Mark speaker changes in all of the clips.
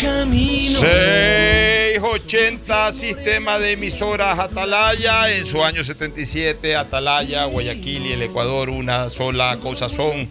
Speaker 1: Camino. 680 Sistema de Emisoras Atalaya. En su año 77, Atalaya, Guayaquil y el Ecuador, una sola cosa son.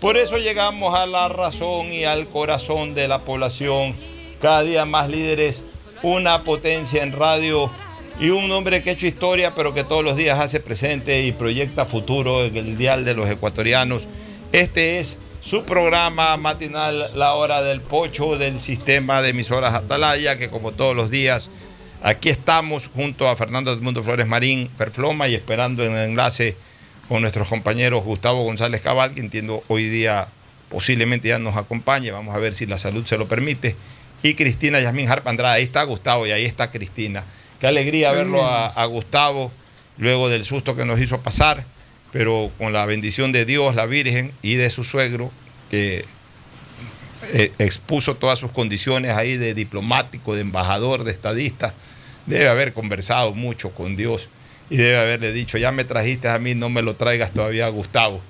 Speaker 1: Por eso llegamos a la razón y al corazón de la población. Cada día más líderes, una potencia en radio y un hombre que ha hecho historia, pero que todos los días hace presente y proyecta futuro en el dial de los ecuatorianos. Este es su programa matinal La Hora del Pocho del sistema de emisoras Atalaya, que como todos los días aquí estamos junto a Fernando Edmundo Flores Marín, Ferfloma, y esperando en el enlace con nuestros compañeros Gustavo González Cabal, que entiendo hoy día posiblemente ya nos acompañe, vamos a ver si la salud se lo permite, y Cristina Yasmín Harp Andrade, ahí está Gustavo y ahí está Cristina. Qué alegría verlo a, a Gustavo luego del susto que nos hizo pasar pero con la bendición de Dios, la Virgen y de su suegro, que eh, expuso todas sus condiciones ahí de diplomático, de embajador, de estadista, debe haber conversado mucho con Dios y debe haberle dicho, ya me trajiste a mí, no me lo traigas todavía Gustavo.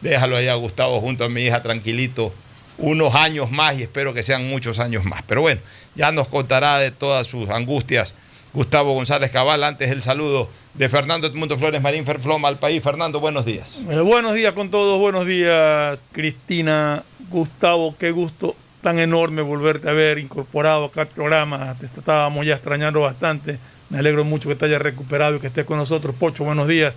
Speaker 1: Déjalo ahí a Gustavo junto a mi hija tranquilito unos años más y espero que sean muchos años más. Pero bueno, ya nos contará de todas sus angustias Gustavo González Cabal. Antes el saludo de Fernando Edmundo Flores Marín Ferfloma al país. Fernando, buenos días.
Speaker 2: Eh, buenos días con todos, buenos días Cristina, Gustavo, qué gusto tan enorme volverte a ver incorporado acá al programa. Te estábamos ya extrañando bastante. Me alegro mucho que te hayas recuperado y que estés con nosotros. Pocho, buenos días.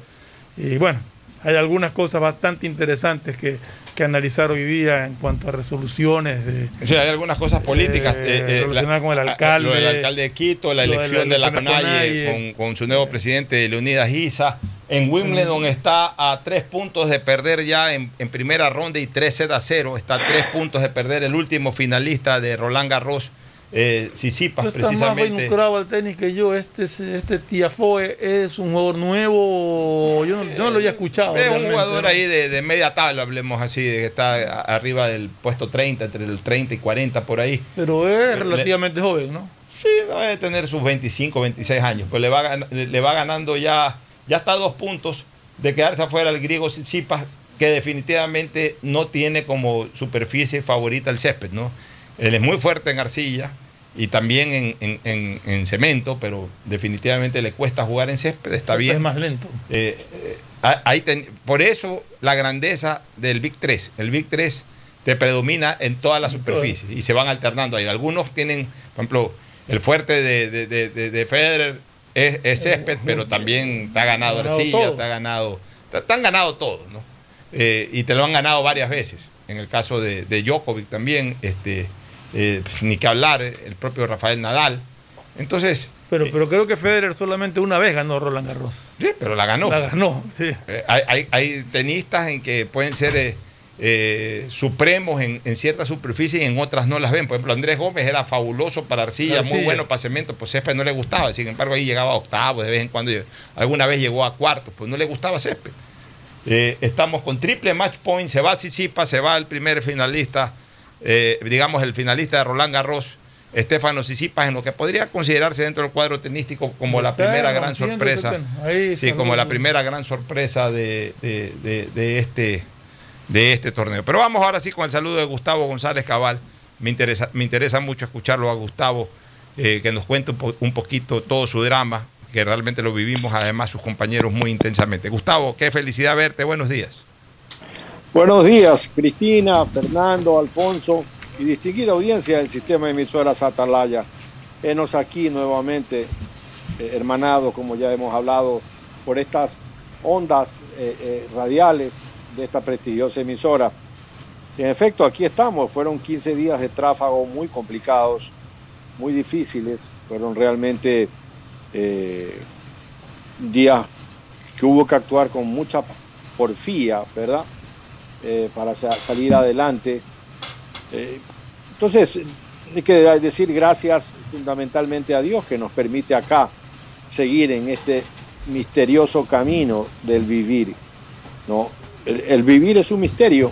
Speaker 2: Y bueno, hay algunas cosas bastante interesantes que, que analizar hoy día en cuanto a resoluciones. De,
Speaker 1: o sea, hay algunas cosas políticas
Speaker 2: eh, eh, relacionadas con el alcalde.
Speaker 1: Lo del alcalde de Quito, la elección de la, de la con, con, su nuevo presidente, Leonidas Giza. En Wimbledon está a tres puntos de perder ya en, en primera ronda y 3 a 0. Está a tres puntos de perder el último finalista de Roland Garros eh, Sisipas, precisamente.
Speaker 2: más involucrado al tenis que yo. Este, este Tiafoe es un jugador nuevo. Yo no, yo no lo había escuchado.
Speaker 1: Es un jugador ahí de, de, media tabla, hablemos así, de que está arriba del puesto 30, entre el 30 y 40 por ahí.
Speaker 2: Pero es relativamente Le, joven, ¿no?
Speaker 1: Sí, debe tener sus 25, 26 años. Pues le va, le va ganando ya, ya está a dos puntos de quedarse afuera el griego Tsitsipas, que definitivamente no tiene como superficie favorita el césped, ¿no? Él es muy fuerte en arcilla y también en, en, en, en cemento, pero definitivamente le cuesta jugar en césped, está bien.
Speaker 2: Es más lento.
Speaker 1: Eh, eh, ahí ten, por eso la grandeza del Big 3. El Big 3 te predomina en todas las superficies y se van alternando ahí. Algunos tienen, por ejemplo, el fuerte de, de, de, de Federer es, es, césped, pero también te ha ganado, ganado arcilla, te ha ganado, te, te, han ganado todos, ¿no? Eh, y te lo han ganado varias veces. En el caso de, de Djokovic también, este, eh, ni que hablar, el propio Rafael Nadal. Entonces.
Speaker 2: Pero, pero creo que Federer solamente una vez ganó Roland Garros.
Speaker 1: Sí, pero la ganó.
Speaker 2: La ganó, sí.
Speaker 1: Eh, hay, hay, hay, tenistas en que pueden ser eh, supremos en, en ciertas superficies y en otras no las ven. Por ejemplo, Andrés Gómez era fabuloso para arcilla, muy bueno para cemento, pues césped no le gustaba. Sin embargo, ahí llegaba a octavo, de vez en cuando, alguna vez llegó a cuarto, pues no le gustaba césped. Eh, estamos con triple match point, se va Sisipa, se va el primer finalista, eh, digamos el finalista de Roland Garros, Estefano Sisipas, en lo que podría considerarse dentro del cuadro tenístico como la primera gran sorpresa. Sí, como la primera gran sorpresa de, de- de- de este, de este torneo. Pero vamos ahora sí con el saludo de Gustavo González Cabal. Me interesa, me interesa mucho escucharlo a Gustavo, eh, que nos cuente un, po- un poquito todo su drama, que realmente lo vivimos además sus compañeros muy intensamente. Gustavo, qué felicidad verte, buenos días.
Speaker 3: Buenos días, Cristina, Fernando, Alfonso y distinguida audiencia del sistema de emisoras Atalaya. Enos aquí nuevamente, eh, hermanados, como ya hemos hablado, por estas ondas eh, eh, radiales de esta prestigiosa emisora. En efecto, aquí estamos. Fueron 15 días de tráfago muy complicados, muy difíciles. Fueron realmente eh, días que hubo que actuar con mucha porfía, ¿verdad? Eh, para sa- salir adelante. Eh, entonces, hay que decir gracias fundamentalmente a Dios que nos permite acá seguir en este misterioso camino del vivir. ¿no? El, vivir es un misterio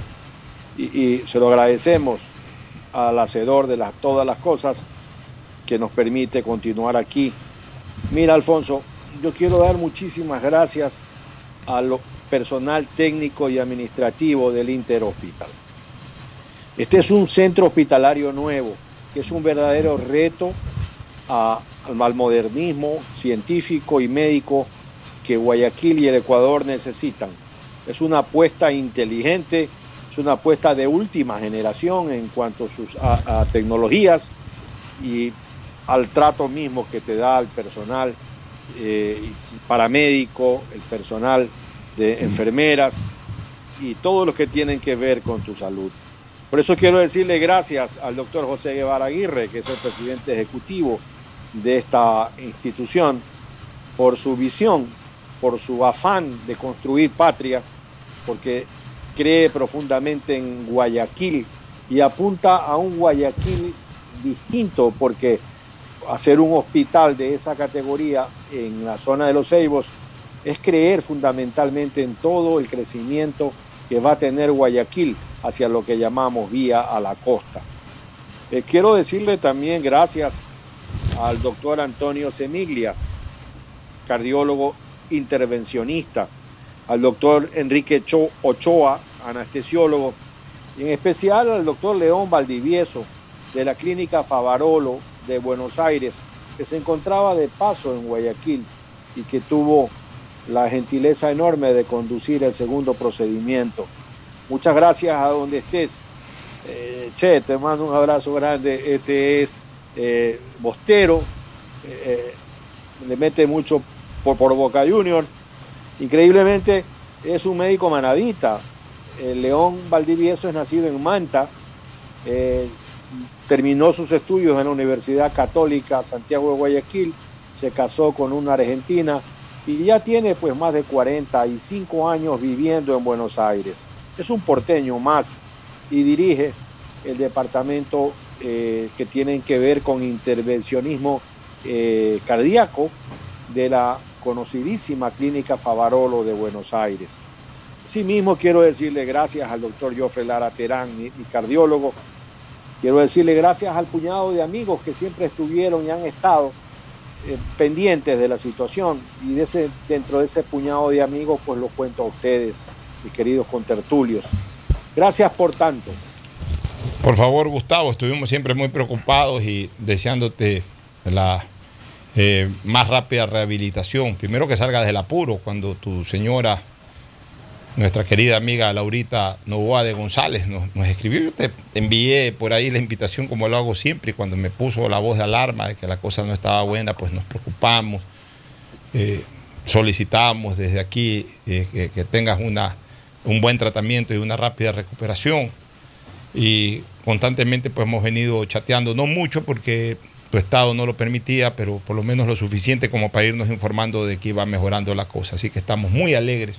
Speaker 3: y, y se lo agradecemos al hacedor de todas las cosas que nos permite continuar aquí. Mira, Alfonso, yo quiero dar muchísimas gracias a lo personal técnico y administrativo del Interhospital. Este es un centro hospitalario nuevo, que es un verdadero reto al modernismo científico y médico que Guayaquil y el Ecuador necesitan. Es una apuesta inteligente, es una apuesta de última generación en cuanto a, sus, tecnologías y al trato mismo que te da el personal eh, paramédico, el personal de enfermeras y todo lo que tienen que ver con tu salud. Por eso quiero decirle gracias al doctor José Guevara Aguirre, que es el presidente ejecutivo de esta institución, por su visión, por su afán de construir patria, porque cree profundamente en Guayaquil y apunta a un Guayaquil distinto, porque hacer un hospital de esa categoría en la zona de los Ceibos es creer fundamentalmente en todo el crecimiento que va a tener Guayaquil hacia lo que llamamos vía a la costa. Eh, quiero decirle también gracias al doctor Antonio Semiglia, cardiólogo intervencionista, al doctor Enrique Cho- Ochoa, anestesiólogo, y en especial al doctor León Valdivieso, de la clínica Favarolo de Buenos Aires, que se encontraba de paso en Guayaquil y que tuvo la gentileza enorme de conducir el segundo procedimiento. Muchas gracias a donde estés. Eh, che, te mando un abrazo grande. Este es eh, Bostero, eh, le mete mucho por, por Boca Junior. Increíblemente es un médico manavita. León Valdivieso es nacido en Manta. terminó sus estudios en la Universidad Católica Santiago de Guayaquil. Se casó con una argentina y ya tiene pues más de 45 años viviendo en Buenos Aires. Es un porteño más y dirige el departamento eh, que tienen que ver con intervencionismo eh, cardíaco de la conocidísima clínica Favarolo de Buenos Aires. Asimismo, quiero decirle gracias al doctor Jofre Lara Terán, mi, mi cardiólogo. Quiero decirle gracias al puñado de amigos que siempre estuvieron y han estado eh, pendientes de la situación. Y dentro de ese puñado de amigos, pues los cuento a ustedes, mis queridos contertulios. Gracias por tanto.
Speaker 1: Por favor, Gustavo, estuvimos siempre muy preocupados y deseándote la eh, más rápida rehabilitación. Primero que salgas del apuro cuando tu señora, nuestra querida amiga Laurita Novoa de González, nos, nos escribió. Yo te envié por ahí la invitación como lo hago siempre y cuando me puso la voz de alarma de que la cosa no estaba buena, pues nos preocupamos. Eh, solicitamos desde aquí eh, que, que tengas una, un buen tratamiento y una rápida recuperación y constantemente pues hemos venido chateando, no mucho porque tu estado no lo permitía, pero por lo menos lo suficiente como para irnos informando de que iba mejorando la cosa. Así que estamos muy alegres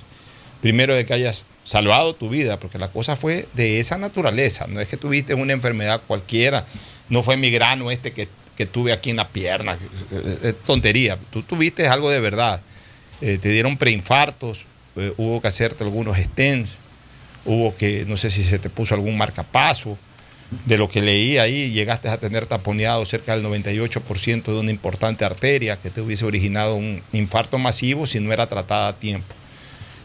Speaker 1: primero de que hayas salvado tu vida, porque la cosa fue de esa naturaleza, no es que tuviste una enfermedad cualquiera, no fue mi grano este que, tuve aquí en la pierna, es tontería, tú tuviste algo de verdad, eh, te dieron preinfartos, eh, hubo que hacerte algunos stents, hubo que, no sé si se te puso algún marcapaso, de lo que leí ahí, llegaste a tener taponeado cerca del 98% de una importante arteria que te hubiese originado un infarto masivo si no era tratada a tiempo.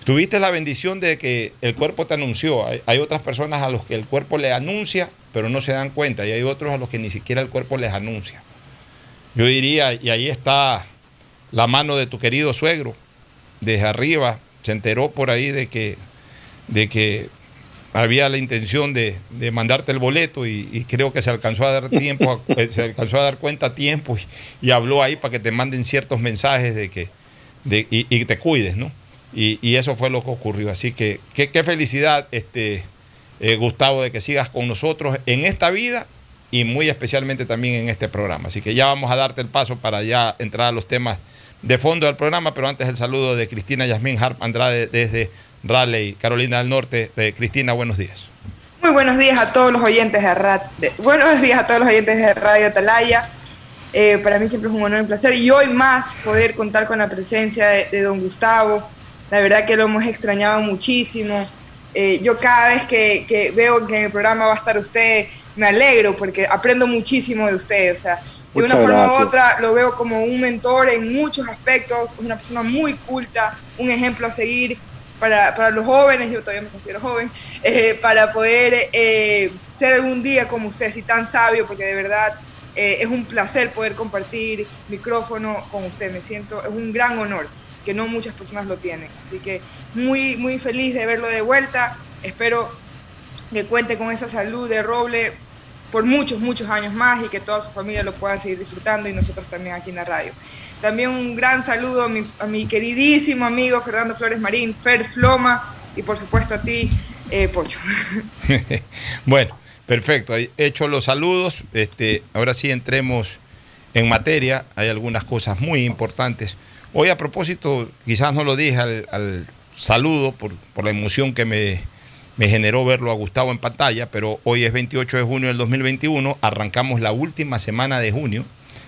Speaker 1: Tuviste la bendición de que el cuerpo te anunció. Hay, otras personas a los que el cuerpo le anuncia, pero no se dan cuenta. Y hay otros a los que ni siquiera el cuerpo les anuncia. Yo diría, y ahí está la mano de tu querido suegro, desde arriba, se enteró por ahí de que, de que había la intención de, mandarte el boleto y, creo que se alcanzó a dar tiempo, eh, se alcanzó a dar cuenta a tiempo y, habló ahí para que te manden ciertos mensajes de que de, y, te cuides, ¿no? Y, eso fue lo que ocurrió. Así que qué felicidad, este, eh, Gustavo, de que sigas con nosotros en esta vida y muy especialmente también en este programa. Así que ya vamos a darte el paso para ya entrar a los temas de fondo del programa, pero antes el saludo de Cristina Yasmín Harp Andrade desde Raleigh, Carolina del Norte. Eh, Cristina, buenos días.
Speaker 4: Muy buenos días a todos los oyentes de Radio, buenos días a todos los oyentes de Radio Atalaya. Eh, para mí siempre es un honor y un placer y hoy más poder contar con la presencia de, don Gustavo. La verdad que lo hemos extrañado muchísimo. Eh, yo cada vez que, veo que en el programa va a estar usted, me alegro porque aprendo muchísimo de usted. O sea, de una forma u otra lo veo como un mentor en muchos aspectos, una persona muy culta, un ejemplo a seguir para, para, los jóvenes, yo todavía me considero joven, eh, para poder eh, ser algún día como usted, así tan sabio, porque de verdad eh, es un placer poder compartir micrófono con usted, me siento, es un gran honor, que no muchas personas lo tienen, así que muy, muy feliz de verlo de vuelta, espero que cuente con esa salud de roble por muchos, muchos años más y que toda su familia lo pueda seguir disfrutando y nosotros también aquí en la radio. También un gran saludo a mi, queridísimo amigo Fernando Flores Marín, Fer Floma, y por supuesto a ti, eh, Pocho.
Speaker 1: bueno, perfecto. Hecho los saludos, este, ahora sí entremos en materia. Hay algunas cosas muy importantes. Hoy a propósito, quizás no lo dije al, saludo por, la emoción que me, generó verlo a Gustavo en pantalla, pero hoy es 28 de junio del 2021, arrancamos la última semana de junio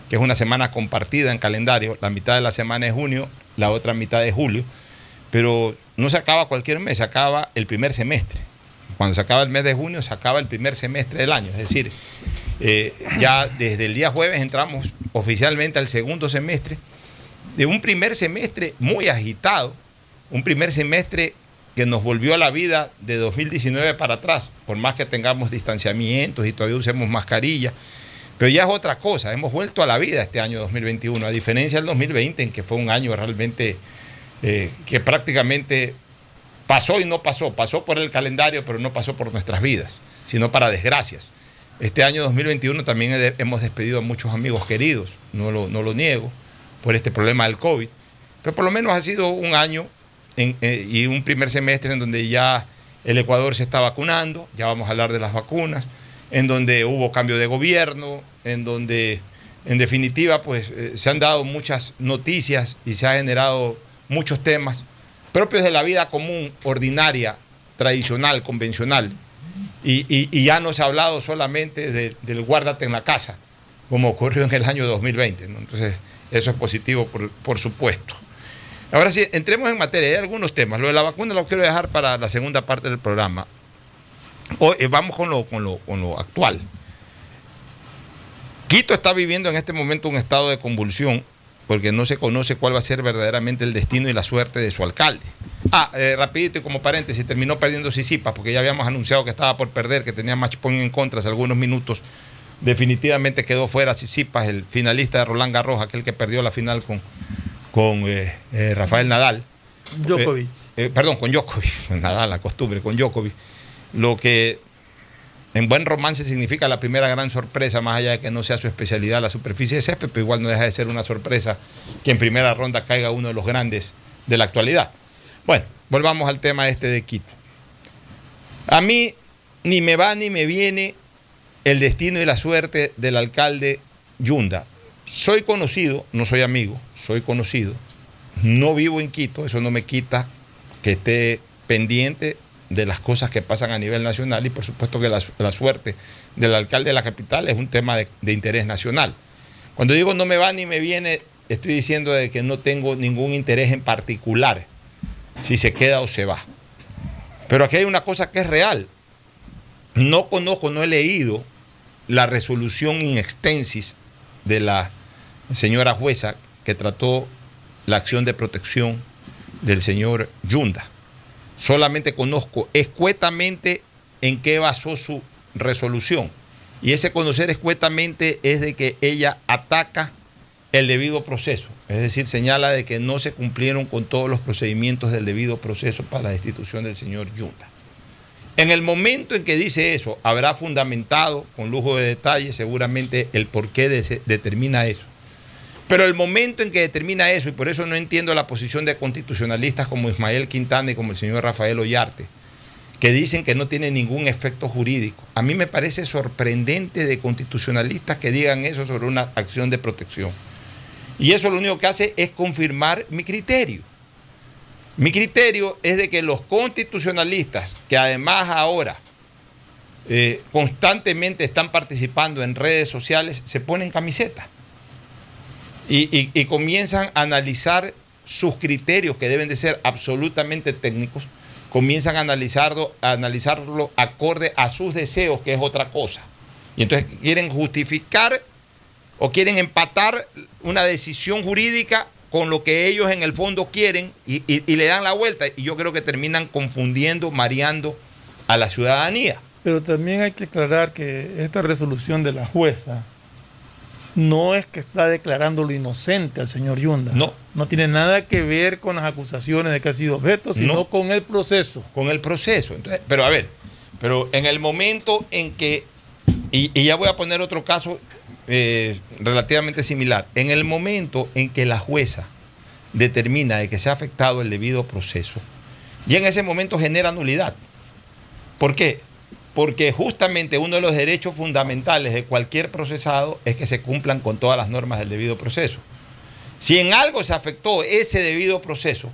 Speaker 1: que es una semana compartida en calendario. La mitad de la semana es junio, la otra mitad es julio. Pero no se acaba cualquier mes, se acaba el primer semestre. Cuando se acaba el mes de junio, se acaba el primer semestre del año. Es decir, eh, ya desde el día jueves entramos oficialmente al segundo semestre de un primer semestre muy agitado, un primer semestre que nos volvió a la vida de 2019 para atrás, por más que tengamos distanciamientos y todavía usemos mascarilla pero ya es otra cosa, hemos vuelto a la vida este año 2021, a diferencia del 2020, en que fue un año realmente eh, que prácticamente pasó y no pasó, pasó por el calendario, pero no pasó por nuestras vidas, sino para desgracias. Este año 2021 también hemos despedido a muchos amigos queridos, no lo, no lo niego, por este problema del COVID, pero por lo menos ha sido un año eh, y un primer semestre en donde ya el Ecuador se está vacunando, ya vamos a hablar de las vacunas, en donde hubo cambio de gobierno, en donde en definitiva pues eh, se han dado muchas noticias y se han generado muchos temas propios de la vida común, ordinaria, tradicional, convencional. Y, ya no se ha hablado solamente del guárdate en la casa, como ocurrió en el año 2020. Entonces, eso es positivo, por, por, supuesto. Ahora sí, entremos en materia. Hay algunos temas. Lo de la vacuna lo quiero dejar para la segunda parte del programa. Eh, vamos con lo, con, lo, actual. Quito está viviendo en este momento un estado de convulsión porque no se conoce cuál va a ser verdaderamente el destino y la suerte de su alcalde. Ah, eh, rapidito y como paréntesis, terminó perdiendo Sisipa porque ya habíamos anunciado que estaba por perder, que tenía match point en contra hace algunos minutos. Definitivamente quedó fuera Sisipas, el finalista de Roland Garros, aquel que perdió la final con, con eh, Rafael Nadal.
Speaker 2: Djokovic.
Speaker 1: perdón, con Djokovic, Nadal, la costumbre, con Djokovic lo que en buen romance significa la primera gran sorpresa, más allá de que no sea su especialidad la superficie de césped, pero igual no deja de ser una sorpresa que en primera ronda caiga uno de los grandes de la actualidad. Bueno, volvamos al tema este de Quito. A mí ni me va ni me viene el destino y la suerte del alcalde Yunda. Soy conocido, no soy amigo, soy conocido. No vivo en Quito, eso no me quita que esté pendiente de las cosas que pasan a nivel nacional y por supuesto que la, suerte del alcalde de la capital es un tema de, de, interés nacional. Cuando digo no me va ni me viene, estoy diciendo de que no tengo ningún interés en particular si se queda o se va. Pero aquí hay una cosa que es real. No conozco, no he leído la resolución in extensis de la señora jueza que trató la acción de protección del señor Yunda. Solamente conozco escuetamente en qué basó su resolución. Y ese conocer escuetamente es de que ella ataca el debido proceso. Es decir, señala de que no se cumplieron con todos los procedimientos del debido proceso para la destitución del señor Yunda. En el momento en que dice eso, habrá fundamentado con lujo de detalle seguramente el por qué de determina eso. Pero el momento en que determina eso, y por eso no entiendo la posición de constitucionalistas como Ismael Quintana y como el señor Rafael Ollarte, que dicen que no tiene ningún efecto jurídico. A mí me parece sorprendente de constitucionalistas que digan eso sobre una acción de protección. Y eso lo único que hace es confirmar mi criterio. Mi criterio es de que los constitucionalistas, que además ahora eh, constantemente están participando en redes sociales, se ponen camisetas y, y, y comienzan a analizar sus criterios, que deben de ser absolutamente técnicos, comienzan a analizarlo, a analizarlo acorde a sus deseos, que es otra cosa. Y entonces quieren justificar o quieren empatar una decisión jurídica con lo que ellos en el fondo quieren y, y, y, le dan la vuelta. Y yo creo que terminan confundiendo, mareando a la ciudadanía.
Speaker 2: Pero también hay que aclarar que esta resolución de la jueza no es que está declarando lo inocente al señor Yunda.
Speaker 1: No.
Speaker 2: No tiene nada que ver con las acusaciones de que ha sido objeto, sino no. con el proceso.
Speaker 1: Con el proceso. Entonces, pero a ver, pero en el momento en que, y, y ya voy a poner otro caso eh, relativamente similar, en el momento en que la jueza determina de que se ha afectado el debido proceso, y en ese momento genera nulidad. ¿Por qué? Porque justamente uno de los derechos fundamentales de cualquier procesado es que se cumplan con todas las normas del debido proceso. Si en algo se afectó ese debido proceso,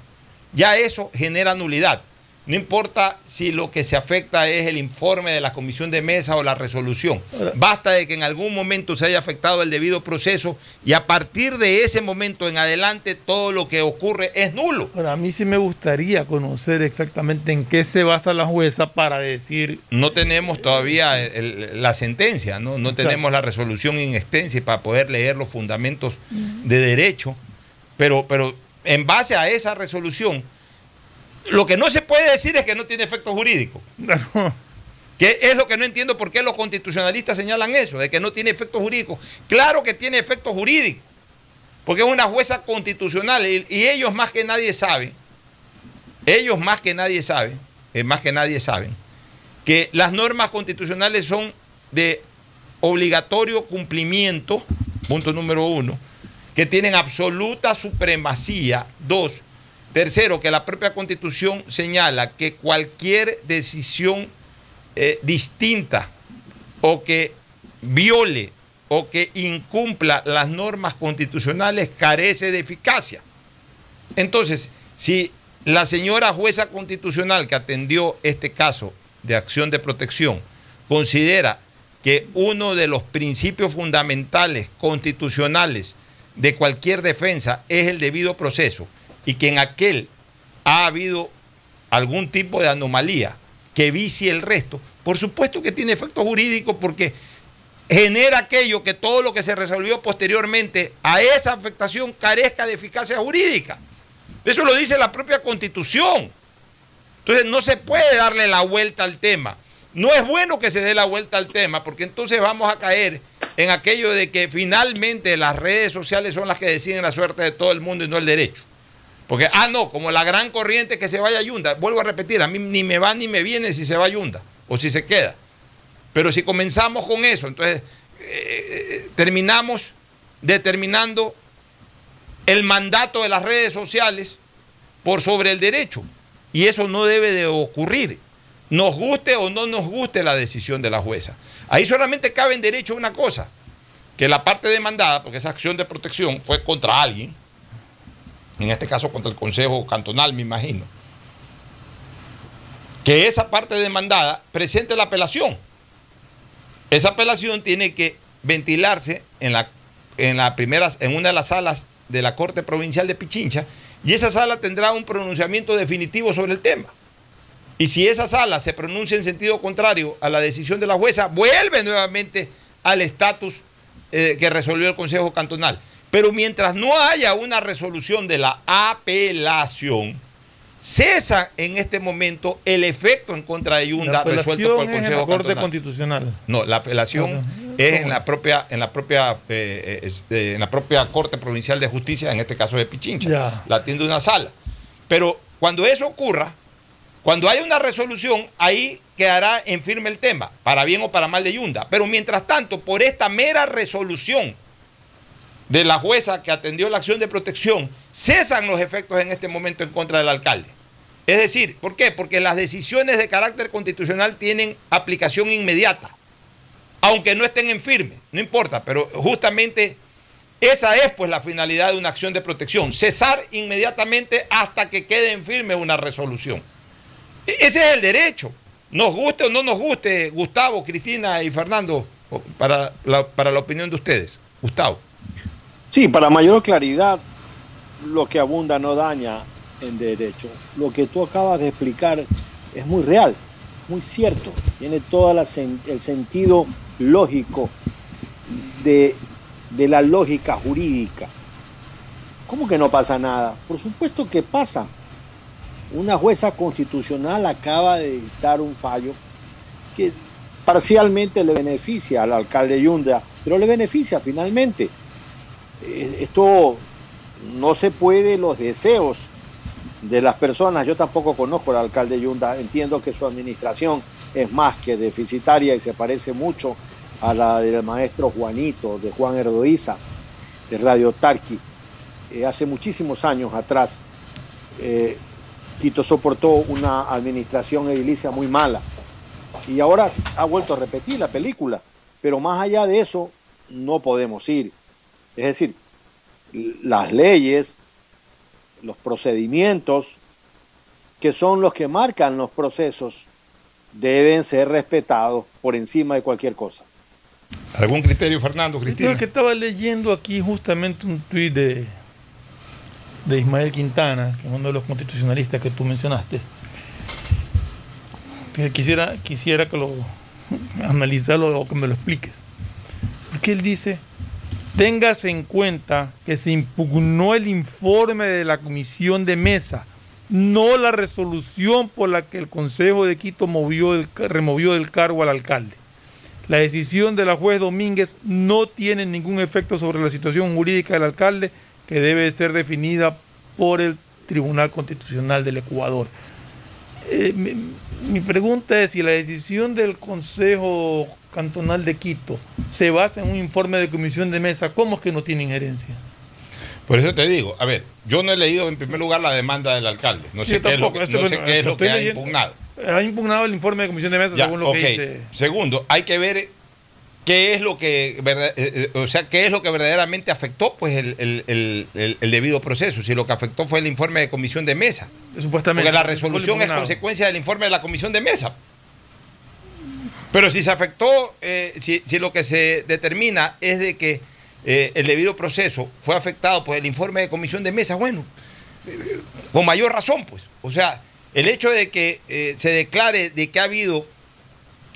Speaker 1: ya eso genera nulidad. No importa si lo que se afecta es el informe de la comisión de mesa o la resolución. Basta de que en algún momento se haya afectado el debido proceso y a partir de ese momento en adelante todo lo que ocurre es nulo.
Speaker 2: Ahora, a mí sí me gustaría conocer exactamente en qué se basa la jueza para decir...
Speaker 1: No tenemos todavía el, el, la sentencia, no, no tenemos la resolución in extensa para poder leer los fundamentos de derecho, pero, pero en base a esa resolución lo que no se puede decir es que no tiene efecto jurídico. Que es lo que no entiendo por qué los constitucionalistas señalan eso, de que no tiene efecto jurídico. Claro que tiene efecto jurídico, porque es una jueza constitucional y, y ellos más que nadie saben, ellos más que nadie saben, eh, más que nadie saben, que las normas constitucionales son de obligatorio cumplimiento, punto número uno, que tienen absoluta supremacía, dos, Tercero, que la propia constitución señala que cualquier decisión eh, distinta o que viole o que incumpla las normas constitucionales carece de eficacia. Entonces, si la señora jueza constitucional que atendió este caso de acción de protección considera que uno de los principios fundamentales constitucionales de cualquier defensa es el debido proceso, y que en aquel ha habido algún tipo de anomalía que vicie el resto, por supuesto que tiene efecto jurídico porque genera aquello que todo lo que se resolvió posteriormente a esa afectación carezca de eficacia jurídica. Eso lo dice la propia constitución. Entonces no se puede darle la vuelta al tema. No es bueno que se dé la vuelta al tema porque entonces vamos a caer en aquello de que finalmente las redes sociales son las que deciden la suerte de todo el mundo y no el derecho. Porque, ah, no, como la gran corriente que se vaya a Yunda. Vuelvo a repetir, a mí ni me va ni me viene si se va a Yunda o si se queda. Pero si comenzamos con eso, entonces eh, terminamos determinando el mandato de las redes sociales por sobre el derecho. Y eso no debe de ocurrir. Nos guste o no nos guste la decisión de la jueza. Ahí solamente cabe en derecho una cosa, que la parte demandada, porque esa acción de protección fue contra alguien, en este caso contra el Consejo Cantonal, me imagino. que esa parte demandada presente la apelación. Esa apelación tiene que ventilarse en, la, en, una de las salas de la Corte Provincial de Pichincha y esa sala tendrá un pronunciamiento definitivo sobre el tema. Y si esa sala se pronuncia en sentido contrario a la decisión de la jueza, vuelve nuevamente al estatus eh, que resolvió el Consejo Cantonal. Pero mientras no haya una resolución de la apelación, cesa en este momento el efecto en contra de Yunda resuelto por el Consejo
Speaker 2: es en la Corte
Speaker 1: Cantonal.
Speaker 2: Constitucional.
Speaker 1: No, la apelación es en la propia, en la propia, eh, eh, en la propia Corte Provincial de Justicia, en este caso de Pichincha.
Speaker 2: Ya.
Speaker 1: La atiende una sala. Pero cuando eso ocurra, cuando haya una resolución, ahí quedará en firme el tema, para bien o para mal de Yunda. Pero mientras tanto, por esta mera resolución de la jueza que atendió la acción de protección, cesan los efectos en este momento en contra del alcalde. Es decir, ¿por qué? Porque las decisiones de carácter constitucional tienen aplicación inmediata, aunque no estén en firme, no importa, pero justamente esa es pues la finalidad de una acción de protección, cesar inmediatamente hasta que quede en firme una resolución. E- Ese es el derecho, nos guste o no nos guste, Gustavo, Cristina y Fernando, para la, para la opinión de ustedes. Gustavo.
Speaker 3: Sí, para mayor claridad, lo que abunda no daña en derecho. Lo que tú acabas de explicar es muy real, muy cierto. Tiene todo el sentido lógico de, de la lógica jurídica. ¿Cómo que no pasa nada? Por supuesto que pasa. Una jueza constitucional acaba de dictar un fallo que parcialmente le beneficia al alcalde Yunda, pero le beneficia finalmente. Eh, Esto no se puede, los deseos de las personas, yo tampoco conozco al alcalde Yunda, entiendo que su administración es más que deficitaria y se parece mucho a la del maestro Juanito, de Juan Erdoiza, de Radio Tarqui. Eh, hace muchísimos años atrás, eh, Quito soportó una administración edilicia muy mala y ahora ha vuelto a repetir la película, pero más allá de eso no podemos ir. Es decir, las leyes, los procedimientos, que son los que marcan los procesos, deben ser respetados por encima de cualquier cosa.
Speaker 1: ¿Algún criterio, Fernando,
Speaker 2: Yo
Speaker 1: Cristina?
Speaker 2: el que estaba leyendo aquí justamente un tuit de, de Ismael Quintana, que es uno de los constitucionalistas que tú mencionaste. Que quisiera, quisiera que lo analizarlo o que me lo expliques. Porque él dice, téngase en cuenta que se impugnó el informe de la comisión de mesa, no la resolución por la que el Consejo de Quito movió el- removió del cargo al alcalde. La decisión de la juez Domínguez no tiene ningún efecto sobre la situación jurídica del alcalde que debe ser definida por el Tribunal Constitucional del Ecuador. Eh, mi, mi pregunta es si la decisión del Consejo Cantonal de Quito se basa en un informe de comisión de mesa, ¿cómo es que no tiene injerencia?
Speaker 1: Por eso te digo, a ver, yo no he leído en primer lugar la demanda del alcalde. No sé qué es lo que, sé qué es lo ha
Speaker 2: leyendo.
Speaker 1: impugnado.
Speaker 2: Ha impugnado el informe de comisión de mesa
Speaker 1: Ya,
Speaker 2: según lo que dice.
Speaker 1: Segundo, hay que ver qué es lo que eh, eh, o sea, qué es lo que verdaderamente afectó pues el, el- el- el- el debido proceso. Si lo que afectó fue el informe de comisión de mesa.
Speaker 2: Supuestamente.
Speaker 1: Porque la resolución es consecuencia del informe de la comisión de mesa. Pero si se afectó, eh, si, si lo que se determina es de que eh, el debido proceso fue afectado por el informe de comisión de mesa, bueno, eh, con mayor razón, pues. O sea, el hecho de que se declare de que ha habido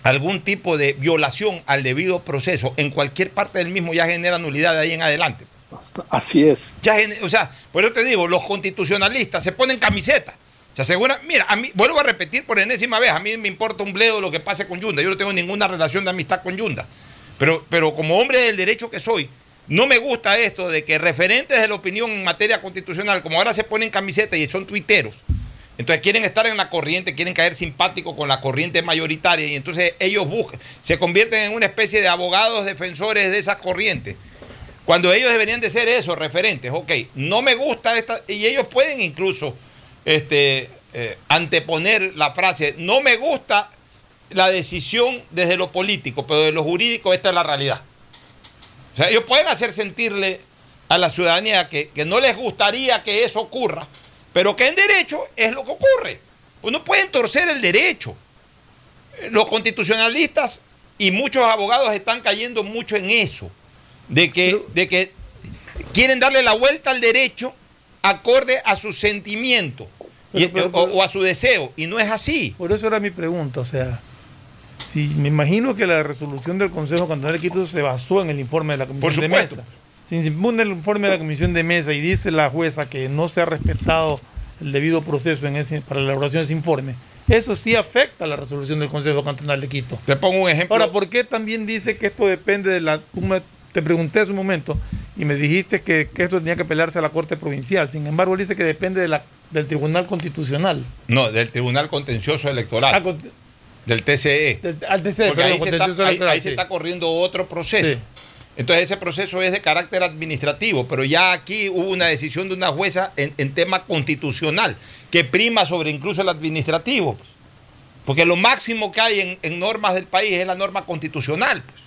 Speaker 1: algún tipo de violación al debido proceso en cualquier parte del mismo ya genera nulidad de ahí en adelante.
Speaker 3: Así es.
Speaker 1: Ya, o sea, por eso te digo, los constitucionalistas se ponen camiseta. Se aseguran, mira, a mí, vuelvo a repetir por enésima vez, a mí me importa un bledo lo que pase con Yunda. Yo no tengo ninguna relación de amistad con Yunda. Pero, pero como hombre del derecho que soy, no me gusta esto de que referentes de la opinión en materia constitucional, como ahora se ponen camiseta y son tuiteros, entonces quieren estar en la corriente, quieren caer simpáticos con la corriente mayoritaria y entonces ellos buscan, se convierten en una especie de abogados defensores de esas corrientes. Cuando ellos deberían de ser esos referentes, ok, no me gusta esta, y ellos pueden incluso este, eh, anteponer la frase, no me gusta la decisión desde lo político, pero de lo jurídico esta es la realidad. O sea, ellos pueden hacer sentirle a la ciudadanía que, que no les gustaría que eso ocurra, pero que en derecho es lo que ocurre. pues no pueden torcer el derecho. Los constitucionalistas y muchos abogados están cayendo mucho en eso, de que, de que quieren darle la vuelta al derecho acorde a su sentimiento y-
Speaker 2: Pero- pero-
Speaker 1: o, o a su deseo, y no es así.
Speaker 2: Por eso era mi pregunta, o sea, si me imagino que la resolución del Consejo Cantonal de Quito se basó en el informe de la Comisión de. Mesa. Si se impone el informe de la Comisión de Mesa y dice la jueza que no se ha respetado el debido proceso en ese, para la elaboración de ese informe, eso sí afecta a la resolución del Consejo Cantonal de Quito.
Speaker 1: Te pongo un ejemplo.
Speaker 2: Ahora, ¿por qué también dice que esto depende de la... te pregunté hace un momento y me dijiste que, que esto tenía que pelearse a la Corte Provincial. Sin embargo, él dice que depende de la, del Tribunal Constitucional.
Speaker 1: No, del Tribunal Contencioso Electoral,
Speaker 2: Ah, con-
Speaker 1: del TCE.
Speaker 2: del- al TC,
Speaker 1: Porque
Speaker 2: perdón,
Speaker 1: ahí, se está, ahí- se corriendo otro proceso.
Speaker 2: Sí.
Speaker 1: Entonces ese proceso es de carácter administrativo, pero ya aquí hubo una decisión de una jueza en, en tema constitucional, que prima sobre incluso el administrativo. pues. Porque lo máximo que hay en, en normas del país es la norma constitucional. pues.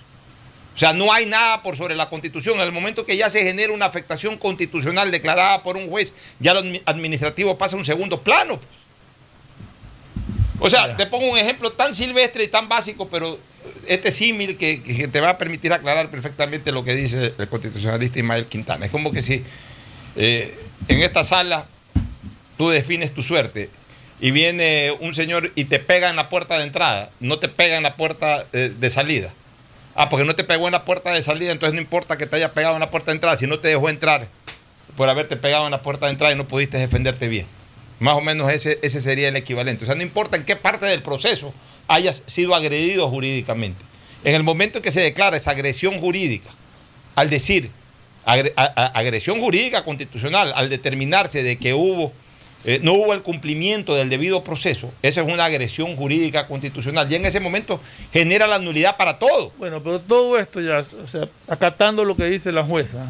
Speaker 1: O sea, no hay nada por sobre la constitución. En el momento que ya se genera una afectación constitucional declarada por un juez, ya lo admi- administrativo pasa a un segundo plano. pues. O sea,
Speaker 2: Ya.
Speaker 1: te pongo un ejemplo tan silvestre y tan básico, pero este símil que, que te va a permitir aclarar perfectamente lo que dice el constitucionalista Ismael Quintana. Es como que si eh, en esta sala tú defines tu suerte y viene un señor y te pega en la puerta de entrada, no te pega en la puerta eh, de salida. Ah, porque no te pegó en la puerta de salida, entonces no importa que te haya pegado en la puerta de entrada, si no te dejó entrar por haberte pegado en la puerta de entrada y no pudiste defenderte bien. Más o menos ese, ese sería el equivalente. O sea, no importa en qué parte del proceso hayas sido agredido jurídicamente. En el momento en que se declara esa agresión jurídica, al decir agresión jurídica constitucional, al determinarse de que hubo, eh, no hubo el cumplimiento del debido proceso, esa es una agresión jurídica constitucional. Y en ese momento genera la nulidad para todo.
Speaker 2: Bueno, pero todo esto ya, o sea, acatando lo que dice la jueza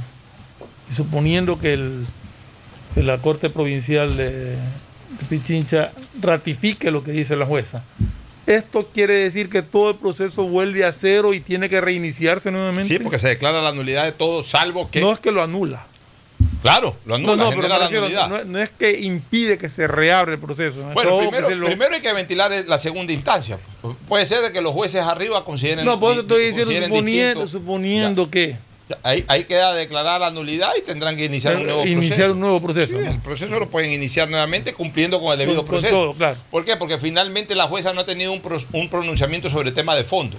Speaker 2: y suponiendo que, el, que la Corte Provincial de, de Pichincha ratifique lo que dice la jueza, esto quiere decir que todo el proceso vuelve a cero y tiene que reiniciarse nuevamente.
Speaker 1: Sí, porque se declara la nulidad de todo, salvo que.
Speaker 2: no es que lo anula.
Speaker 1: Claro, lo anula,
Speaker 2: No, no, pero refiero, no, no es que impide que se reabra el proceso.
Speaker 1: Bueno, primero,
Speaker 2: se lo-
Speaker 1: primero hay que ventilar la segunda instancia. Puede ser de que los jueces arriba consideren.
Speaker 2: no, por eso estoy diciendo, suponiendo, que
Speaker 1: Ahí, ahí queda declarar la nulidad y tendrán que iniciar un nuevo
Speaker 2: iniciar
Speaker 1: proceso.
Speaker 2: un nuevo proceso.
Speaker 1: El proceso lo pueden iniciar nuevamente cumpliendo con el debido
Speaker 2: Con- con
Speaker 1: proceso.
Speaker 2: todo, claro.
Speaker 1: ¿Por qué? Porque finalmente la jueza no ha tenido un, pro- un pronunciamiento sobre tema de fondo,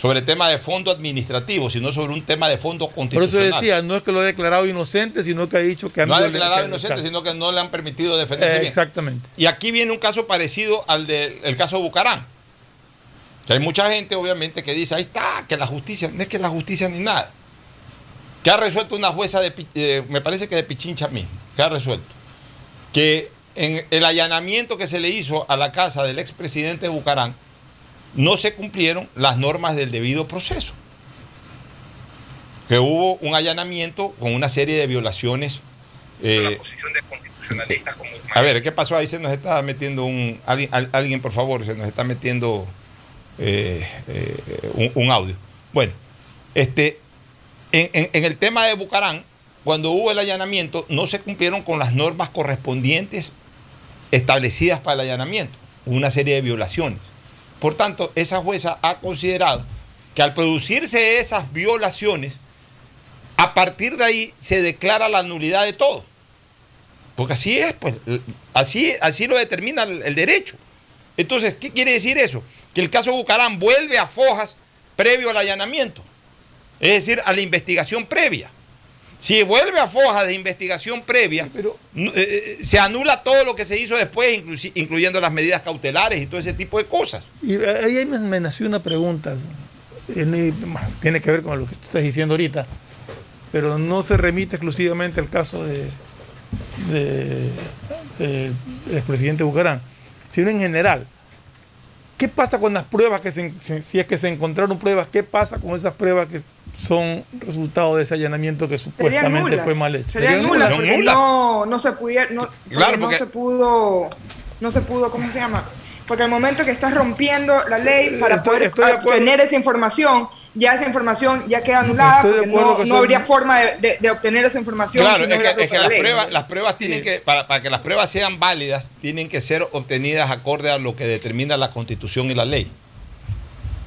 Speaker 1: sobre tema de fondo administrativo, sino sobre un tema de fondo
Speaker 2: Por
Speaker 1: constitucional.
Speaker 2: eso decía, no es que lo ha declarado inocente, sino que ha dicho que
Speaker 1: no ha declarado inocente, sino que no le han permitido defenderse
Speaker 2: Eh,
Speaker 1: bien.
Speaker 2: Exactamente.
Speaker 1: Y aquí viene un caso parecido al del caso de Bucarán. Que hay mucha gente, obviamente, que dice, ahí está, que la justicia, no es que la justicia ni nada. Que ha resuelto una jueza de, eh, me parece que de Pichincha mismo, que ha resuelto. Que en el allanamiento que se le hizo a la casa del expresidente Bucarán, no se cumplieron las normas del debido proceso. Que hubo un allanamiento con una serie de violaciones. eh, a ver, ¿qué pasó? Ahí se nos está metiendo un. Alguien, al- alguien por favor, se nos está metiendo eh, eh, un, un audio. Bueno, este, en, en- en el tema de Bucarán, cuando hubo el allanamiento, no se cumplieron con las normas correspondientes establecidas para el allanamiento. Hubo una serie de violaciones. Por tanto, esa jueza ha considerado que al producirse esas violaciones, a partir de ahí se declara la nulidad de todo. Porque así es, pues, así, así lo determina el, el derecho. Entonces, ¿qué quiere decir eso? Que el caso Bucarán vuelve a fojas previo al allanamiento, es decir, a la investigación previa. Si vuelve a fojas de investigación previa,
Speaker 2: Pero-
Speaker 1: eh, eh, se anula todo lo que se hizo después, incluyendo las medidas cautelares y todo ese tipo de cosas.
Speaker 2: Y ahí me, nació una pregunta, eh, tiene que ver con lo que tú estás diciendo ahorita, pero no se remite exclusivamente al caso de, de- del expresidente Bucarán, sino en general. ¿Qué pasa con las pruebas que se, se- si es que se encontraron pruebas, qué pasa con esas pruebas que son resultado de ese allanamiento que supuestamente fue mal hecho?
Speaker 4: Serían
Speaker 2: Serían
Speaker 4: nulas
Speaker 1: Son
Speaker 4: porque
Speaker 1: nulas.
Speaker 4: no, no se pudieron, no,
Speaker 1: Claro,
Speaker 4: no
Speaker 1: porque-
Speaker 4: se pudo, no se pudo, ¿cómo se llama? Porque al momento que estás rompiendo la ley para
Speaker 2: Estoy-
Speaker 4: poder
Speaker 2: estoy
Speaker 4: obtener esa información, ya esa información ya queda anulada, porque no, no habría forma de, de- de obtener esa información.
Speaker 1: Claro,
Speaker 4: si no
Speaker 1: es que, es que
Speaker 4: otra
Speaker 1: las
Speaker 4: ley.
Speaker 1: pruebas, las pruebas tienen que, para, para que las pruebas sean válidas, tienen que ser obtenidas acorde a lo que determina la constitución y la ley.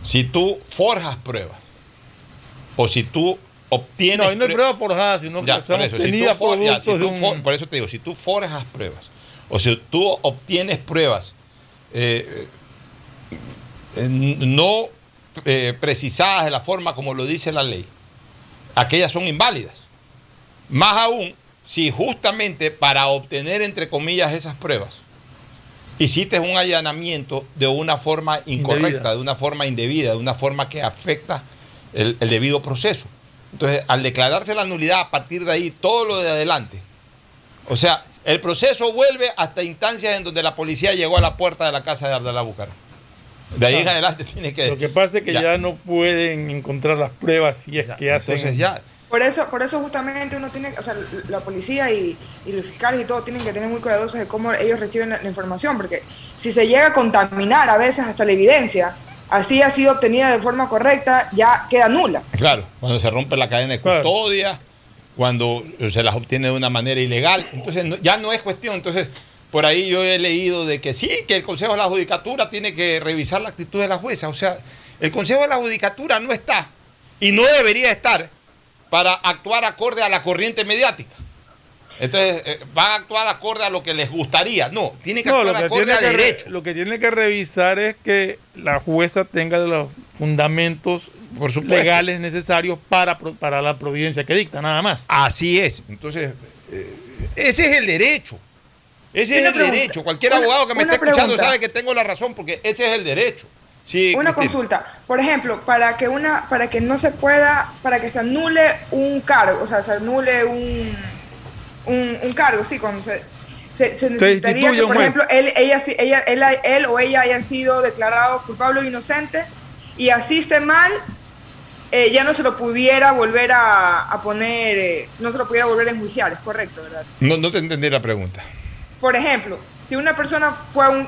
Speaker 1: Si tú forjas pruebas, o si tú obtienes
Speaker 2: No, no hay
Speaker 1: prue-
Speaker 2: pruebas forjadas, sino
Speaker 1: Ya,
Speaker 2: que son
Speaker 1: por eso, si for- ya, si
Speaker 2: de
Speaker 1: tú
Speaker 2: un...
Speaker 1: for- por eso te digo, si tú forjas pruebas, o si tú obtienes pruebas eh, eh, no eh, precisadas de la forma como lo dice la ley, aquellas son inválidas. Más aún, si justamente para obtener, entre comillas, esas pruebas, hiciste un allanamiento de una forma incorrecta,
Speaker 2: Indebida.
Speaker 1: de una forma indebida, de una forma que afecta el, el debido proceso. Entonces, al declararse la nulidad, a partir de ahí, todo lo de adelante, o sea, el proceso vuelve hasta instancias en donde la policía llegó a la puerta de la casa de Abdalá Bucara. De ahí en adelante tiene que...
Speaker 2: Lo que pasa es que
Speaker 1: Ya.
Speaker 2: ya, no pueden encontrar las pruebas si es
Speaker 1: Ya,
Speaker 2: que hacen...
Speaker 1: Entonces ya,
Speaker 4: Por eso, por eso justamente uno tiene, o sea, la policía y, y los fiscales y todo tienen que tener muy cuidadosos de cómo ellos reciben la, la información, porque si se llega a contaminar a veces hasta la evidencia, así ha sido obtenida de forma correcta, ya queda nula.
Speaker 1: Claro, cuando se rompe la cadena de
Speaker 2: Claro.
Speaker 1: custodia, cuando se las obtiene de una manera ilegal, entonces no- ya no es cuestión. Entonces, por ahí yo he leído de que sí, que el Consejo de la Judicatura tiene que revisar la actitud de la jueza. O sea, el Consejo de la Judicatura no está y no debería estar para actuar acorde a la corriente mediática. Entonces, eh, van a actuar acorde a lo que les gustaría. No, tiene que
Speaker 2: No,
Speaker 1: actuar
Speaker 2: que,
Speaker 1: acorde a
Speaker 2: que
Speaker 1: derecho.
Speaker 2: lo que tiene que revisar es que la jueza tenga los fundamentos
Speaker 1: Por
Speaker 2: legales necesarios para, para la providencia que dicta, nada más.
Speaker 1: Así es. Entonces, eh, ese es el derecho. Ese es el
Speaker 4: pregunta.
Speaker 1: derecho. Cualquier
Speaker 4: Una-
Speaker 1: abogado que me esté escuchando sabe que tengo la razón porque ese es el derecho. Sí,
Speaker 4: Una
Speaker 1: Cristina.
Speaker 4: consulta, por ejemplo, para que una, para que no se pueda, para que se anule un cargo, o sea, se anule un, un, un cargo, sí, cuando se, se, se necesitaría que, por
Speaker 2: juez.
Speaker 4: ejemplo, él, ella, sí- ella, él, él o ella hayan sido declarados culpables o inocentes y asiste mal, eh, ya no se lo pudiera volver a, a poner, eh, no se lo pudiera volver a enjuiciar, es correcto, ¿verdad?
Speaker 1: No, no te entendí la pregunta.
Speaker 4: Por ejemplo, si una persona fue un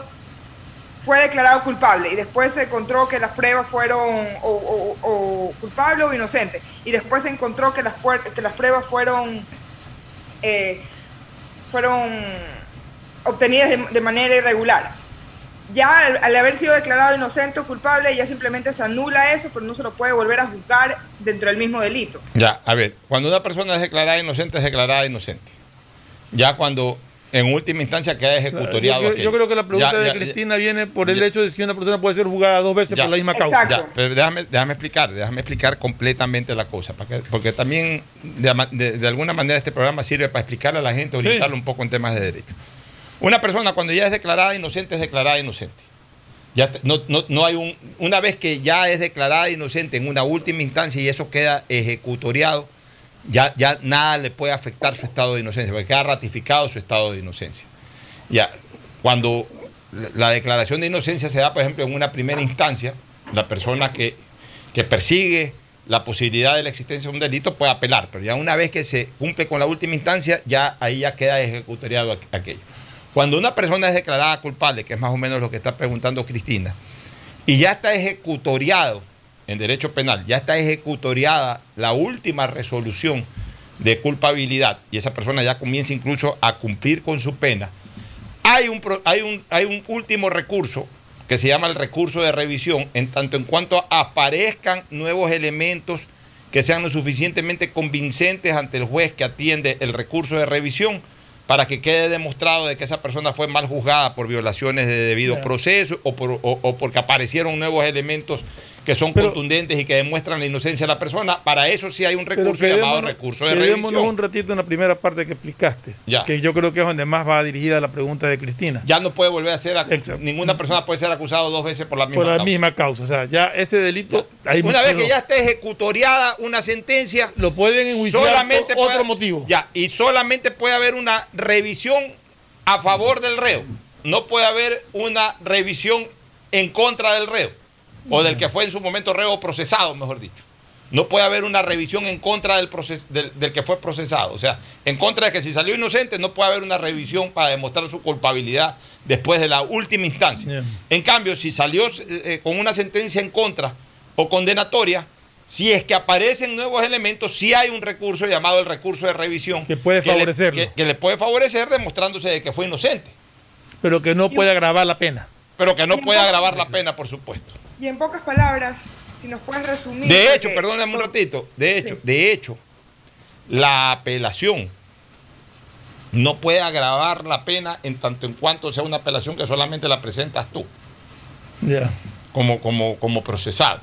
Speaker 4: fue declarado culpable y después se encontró que las pruebas fueron o, o- o culpable o inocente y después se encontró que las que las pruebas fueron eh, fueron obtenidas de, de manera irregular. Ya al, al haber sido declarado inocente o culpable, ya simplemente se anula eso, pero no se lo puede volver a juzgar dentro del mismo delito.
Speaker 1: Ya, a ver, cuando una persona es declarada inocente, es declarada inocente. Ya cuando en última instancia queda ejecutoriado.
Speaker 2: yo, yo creo que la pregunta
Speaker 1: Ya,
Speaker 2: de
Speaker 1: ya,
Speaker 2: Cristina viene por el
Speaker 1: ya.
Speaker 2: hecho de si una persona puede ser juzgada dos veces
Speaker 1: Ya.
Speaker 2: por la misma causa.
Speaker 1: Pero déjame, déjame explicar, déjame explicar completamente la cosa, porque también de, ama- de- de alguna manera este programa sirve para explicarle a la gente,
Speaker 2: Sí.
Speaker 1: orientarlo un poco en temas de derecho. Una persona cuando ya es declarada inocente es declarada inocente. Ya te- no, no- no hay un, una vez que ya es declarada inocente en una última instancia y eso queda ejecutoriado, ya, ya nada le puede afectar su estado de inocencia, porque queda ratificado su estado de inocencia. Ya, cuando la- la declaración de inocencia se da, por ejemplo, en una primera instancia, la persona que, que persigue la posibilidad de la existencia de un delito puede apelar, pero ya una vez que se cumple con la última instancia, ya ahí ya queda ejecutoriado aqu- aquello. Cuando una persona es declarada culpable, que es más o menos lo que está preguntando Cristina, y ya está ejecutoriado en derecho penal, ya está ejecutoriada la última resolución de culpabilidad y esa persona ya comienza incluso a cumplir con su pena, hay un, hay un, hay un último recurso que se llama el recurso de revisión, en tanto en cuanto aparezcan nuevos elementos que sean lo suficientemente convincentes ante el juez que atiende el recurso de revisión para que quede demostrado de que esa persona fue mal juzgada por violaciones de debido proceso o, por- o- o porque aparecieron nuevos elementos que son
Speaker 2: Pero-
Speaker 1: contundentes y que demuestran la inocencia de la persona. Para eso sí hay un recurso llamado recurso de revisión.
Speaker 2: un ratito en la primera parte que explicaste,
Speaker 1: Ya.
Speaker 2: que yo creo que es donde más va dirigida la pregunta de Cristina.
Speaker 1: Ya no puede volver a ser,
Speaker 2: Exacto.
Speaker 1: ninguna persona puede ser acusado dos veces por la misma
Speaker 2: por la
Speaker 1: causa.
Speaker 2: misma causa. O sea, ya ese delito. ahí
Speaker 1: Una vez que ya esté ejecutoriada una sentencia,
Speaker 2: Lo pueden enjuiciar
Speaker 1: solamente
Speaker 2: por otro
Speaker 1: puede-
Speaker 2: motivo.
Speaker 1: Ya, y solamente puede haber una revisión a favor del reo. No puede haber una revisión en contra del reo. O del que fue en su momento reo o procesado, mejor dicho. No puede haber una revisión en contra del, proces- del, del que fue procesado. O sea, en contra de que si salió inocente, no puede haber una revisión para demostrar su culpabilidad después de la última instancia. En cambio, si salió eh, eh, con una sentencia en contra o condenatoria, Si es que aparecen nuevos elementos, sí hay un recurso llamado el recurso de revisión.
Speaker 2: Que puede
Speaker 1: le-
Speaker 2: favorecerlo.
Speaker 1: que- que le puede favorecer demostrándose de que fue inocente.
Speaker 2: Pero que no puede agravar la pena.
Speaker 1: Pero que no puede agravar la pena, por supuesto.
Speaker 4: Y en pocas palabras, si nos puedes resumir.
Speaker 1: De hecho,
Speaker 4: porque-
Speaker 1: perdóname un ratito, de hecho,
Speaker 4: Sí.
Speaker 1: de hecho, la apelación no puede agravar la pena en tanto en cuanto sea una apelación que solamente la presentas tú
Speaker 2: Ya.
Speaker 1: como, como, como procesado.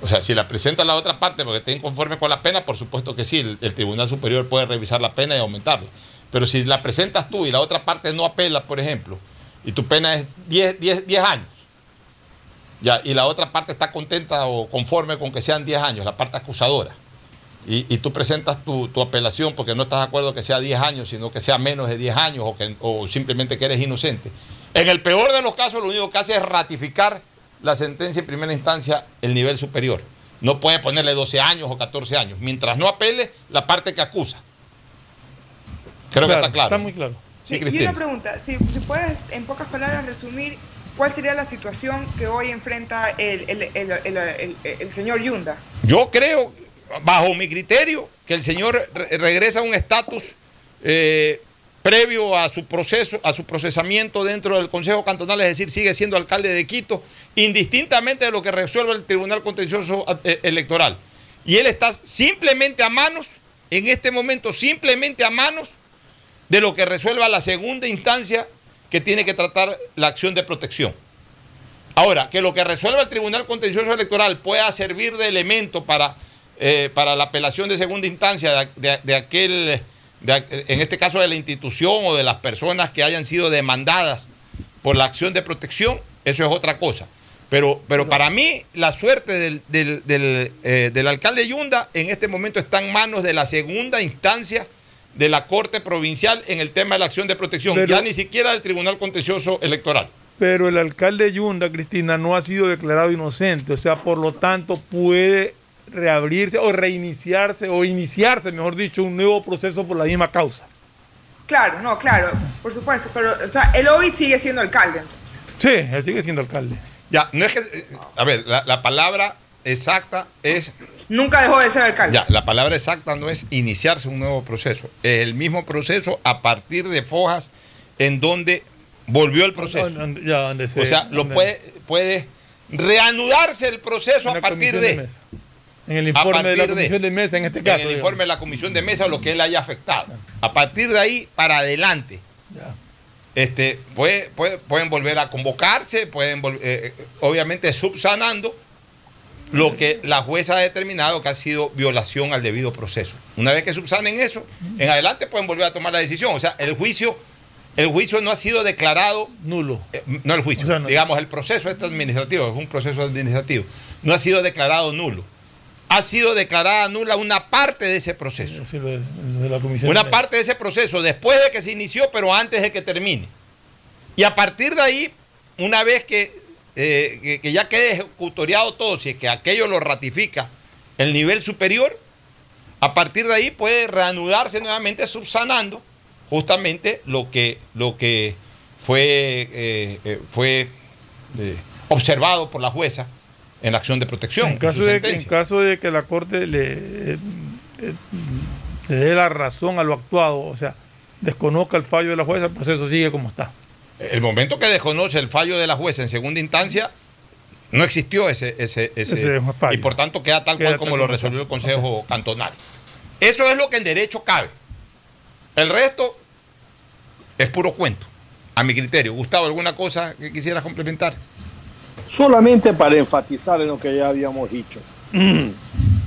Speaker 1: O sea, si la presenta la otra parte porque está inconforme con la pena, por supuesto que sí, el, el Tribunal Superior puede revisar la pena y aumentarla. Pero si la presentas tú y la otra parte no apela, por ejemplo, y tu pena es 10, 10, 10 años, ya, y la otra parte está contenta o conforme con que sean 10 años, la parte acusadora, y, y tú presentas tu, tu apelación porque no estás de acuerdo que sea 10 años, sino que sea menos de 10 años o, que, o simplemente que eres inocente. En el peor de los casos, lo único que hace es ratificar la sentencia en primera instancia el nivel superior. No puede ponerle 12 años o 14 años, mientras no apele la parte que acusa. Creo que está claro.
Speaker 2: Está muy claro.
Speaker 1: Sí,
Speaker 4: Sí, y una pregunta, si, si puedes en pocas palabras resumir cuál sería la situación que hoy enfrenta el, el- el- el- señor Yunda.
Speaker 1: Yo creo, bajo mi criterio, que el señor re- regresa a un estatus eh, previo a su proceso, a su procesamiento dentro del Consejo Cantonal, es decir, sigue siendo alcalde de Quito, indistintamente de lo que resuelva el Tribunal Contencioso eh, Electoral. Y él está simplemente a manos, en este momento, simplemente a manos de lo que resuelva la segunda instancia que tiene que tratar la acción de protección. Ahora, que lo que resuelva el Tribunal Contencioso Electoral pueda servir de elemento para, eh, para la apelación de segunda instancia de, de- aquel, en este caso de la institución o de las personas que hayan sido demandadas por la acción de protección, eso es otra cosa. Pero, pero para mí, la suerte del, del- del, eh, del alcalde Yunda en este momento está en manos de la segunda instancia de la Corte Provincial en el tema de la acción de protección,
Speaker 2: Pero-
Speaker 1: ya ni siquiera del Tribunal Contencioso Electoral.
Speaker 2: Pero el alcalde Yunda, Cristina, no ha sido declarado inocente. O sea, por lo tanto, puede reabrirse o reiniciarse o iniciarse, mejor dicho, un nuevo proceso por la misma causa.
Speaker 4: Claro, no, claro, por supuesto, pero o sea, él hoy sigue siendo alcalde. entonces.
Speaker 2: Sí, él sigue siendo alcalde.
Speaker 1: Ya, no es que. eh, A ver, la, la palabra exacta es.
Speaker 4: Nunca dejó de ser alcalde.
Speaker 1: Ya, la palabra exacta no es iniciarse un nuevo proceso. Es el mismo proceso a partir de fojas en donde volvió el proceso.
Speaker 2: Ya, donde se-
Speaker 1: O sea, lo puede, puede reanudarse el proceso
Speaker 2: en
Speaker 1: a partir de.
Speaker 2: En el informe de la
Speaker 1: de-
Speaker 2: comisión de mesa, en este
Speaker 1: en
Speaker 2: caso.
Speaker 1: el
Speaker 2: digamos.
Speaker 1: informe de la comisión de mesa lo que él haya afectado. A partir de ahí para adelante.
Speaker 2: Ya.
Speaker 1: este, puede- puede- pueden volver a convocarse, pueden eh, eh, obviamente subsanando lo que la jueza ha determinado que ha sido violación al debido proceso. Una vez que subsanen eso, en adelante pueden volver a tomar la decisión. O sea, el juicio, el juicio no ha sido declarado,
Speaker 2: Nulo.
Speaker 1: eh, no el juicio,
Speaker 2: O sea, no.
Speaker 1: digamos, el proceso este administrativo, es un proceso administrativo, no ha sido declarado nulo. Ha sido declarada nula una parte de ese proceso.
Speaker 2: Sí, lo de, lo de la comisión de
Speaker 1: Una parte de ese proceso después de que se inició, pero antes de que termine. Y a partir de ahí, una vez que, eh, que, que ya quede ejecutoriado todo, si es que aquello lo ratifica el nivel superior, a partir de ahí puede reanudarse nuevamente subsanando justamente lo que, lo que fue, eh, eh, fue observado por la jueza en la acción de protección.
Speaker 2: En caso, de, que- en
Speaker 1: sentencia.
Speaker 2: caso de que la Corte le, le dé la razón a lo actuado, o sea, desconozca el fallo de la jueza, el proceso sigue como está.
Speaker 1: El momento que desconoce el fallo de la jueza en segunda instancia, no existió ese, ese,
Speaker 2: fallo.
Speaker 1: y por tanto queda tal
Speaker 2: Queda
Speaker 1: cual como lo resolvió el. Consejo Cantonal. Eso es lo que en derecho cabe. El resto es puro cuento, a mi criterio. Gustavo, ¿alguna cosa que quisieras complementar?
Speaker 3: Solamente para enfatizar en lo que ya habíamos dicho.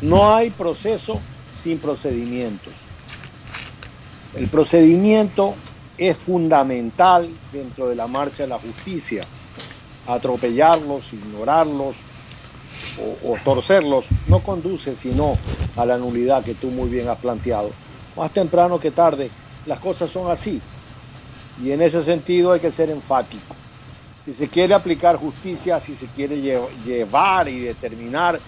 Speaker 3: No hay proceso sin procedimientos. El procedimiento es fundamental dentro de la marcha de la justicia. Atropellarlos, ignorarlos o, torcerlos no conduce sino a la nulidad que tú muy bien has planteado. Más temprano que tarde, las cosas son así. Y en ese sentido hay que ser enfático si se quiere aplicar justicia, si se quiere lle- llevar y determinar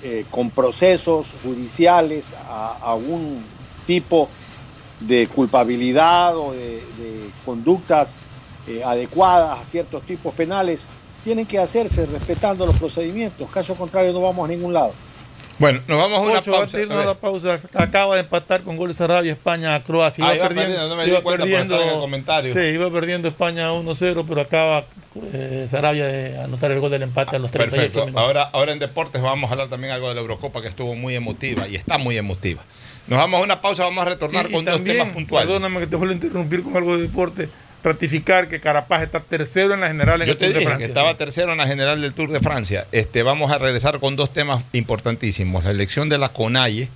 Speaker 3: eh, con procesos judiciales a, a un tipo de culpabilidad o de, de conductas eh, adecuadas a ciertos tipos penales, tienen que hacerse respetando los procedimientos. Caso contrario, no vamos a ningún lado.
Speaker 1: Bueno, nos vamos a una
Speaker 2: Ocho,
Speaker 1: pausa.
Speaker 2: antes de irnos
Speaker 1: A
Speaker 2: a
Speaker 1: ver.
Speaker 2: la pausa, acaba de empatar con goles Arabia, España a Croacia.
Speaker 1: Ah, iba perdiendo, no me di
Speaker 2: iba
Speaker 1: cuenta por estar en el comentario.
Speaker 2: Sí, iba perdiendo España 1-0, pero acaba eh, Sarabia de anotar el gol del empate a los 38
Speaker 1: Perfecto.
Speaker 2: minutos.
Speaker 1: Ahora, ahora en deportes vamos a hablar también algo de la Eurocopa que estuvo muy emotiva y está muy emotiva. Nos vamos a una pausa, vamos a retornar
Speaker 2: Y- y
Speaker 1: con dos temas puntuales.
Speaker 2: Perdóname que te vuelvo a interrumpir con algo de deporte. Ratificar que Carapaz está tercero en la general en
Speaker 1: Yo
Speaker 2: el
Speaker 1: te
Speaker 2: Tour de
Speaker 1: que
Speaker 2: Francia.
Speaker 1: estaba tercero en la general del Tour de Francia. Este, vamos a regresar con dos temas importantísimos: la elección de la CONAIE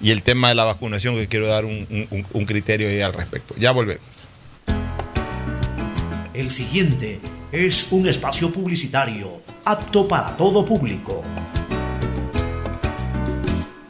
Speaker 1: y el tema de la vacunación, que quiero dar un, un- un criterio ahí al respecto. Ya volvemos.
Speaker 5: El siguiente es un espacio publicitario apto para todo público.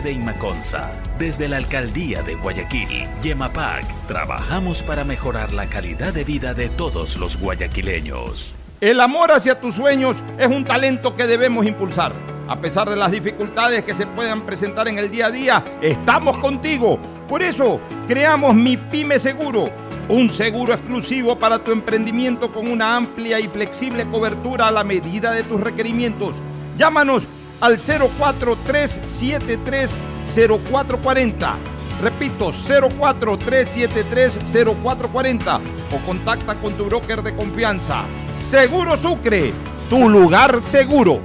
Speaker 6: de Inmaconza. Desde la Alcaldía de Guayaquil, Yemapac, trabajamos para mejorar la calidad de vida de todos los guayaquileños.
Speaker 7: El amor hacia tus sueños es un talento que debemos impulsar. A pesar de las dificultades que se puedan presentar en el día a día, estamos contigo. Por eso, creamos Mi Pyme Seguro, un seguro exclusivo para tu emprendimiento con una amplia y flexible cobertura a la medida de tus requerimientos. Llámanos al 043730440. Repito, 043730440 o contacta con tu broker de confianza. Seguro Sucre, tu lugar seguro.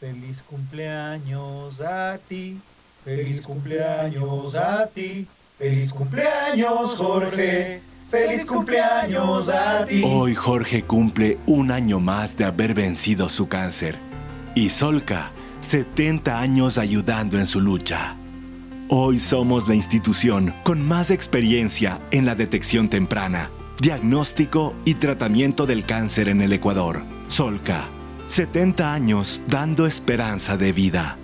Speaker 8: Feliz cumpleaños a ti, feliz cumpleaños a ti, feliz cumpleaños Jorge, feliz cumpleaños a ti.
Speaker 9: Hoy Jorge cumple un año más de haber vencido su cáncer. Y Solca, 70 años ayudando en su lucha. Hoy somos la institución con más experiencia en la detección temprana, diagnóstico y tratamiento del cáncer en el Ecuador. Solca, 70 años dando esperanza de vida.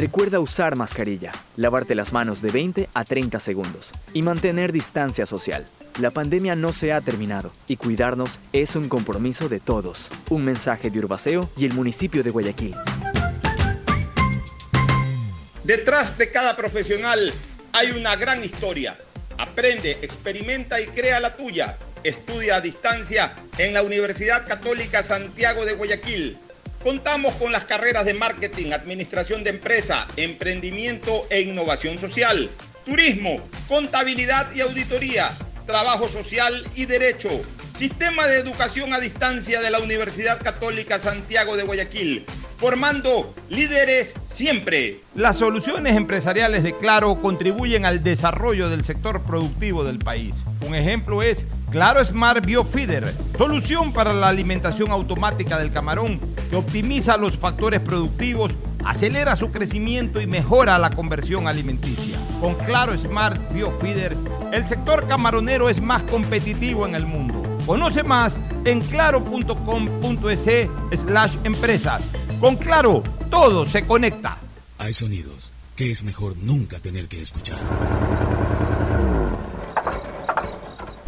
Speaker 10: Recuerda usar mascarilla, lavarte las manos de 20 a 30 segundos y mantener distancia social. La pandemia no se ha terminado y cuidarnos es un compromiso de todos. Un mensaje de Urbaceo y el municipio de Guayaquil.
Speaker 1: Detrás de cada profesional hay una gran historia. Aprende, experimenta y crea la tuya. Estudia a distancia en la Universidad Católica Santiago de Guayaquil. Contamos con las carreras de marketing, administración de empresa, emprendimiento e innovación social, turismo, contabilidad y auditoría, trabajo social y derecho. Sistema de educación a distancia de la Universidad Católica Santiago de Guayaquil, formando líderes siempre.
Speaker 7: Las soluciones empresariales de Claro contribuyen al desarrollo del sector productivo del país. Un ejemplo es Claro Smart Biofeeder, solución para la alimentación automática del camarón que optimiza los factores productivos, acelera su crecimiento y mejora la conversión alimenticia. Con Claro Smart Biofeeder, el sector camaronero es más competitivo en el mundo. Conoce más en claro.com.es slash empresas. Con Claro, todo se conecta.
Speaker 11: Hay sonidos que es mejor nunca tener que escuchar.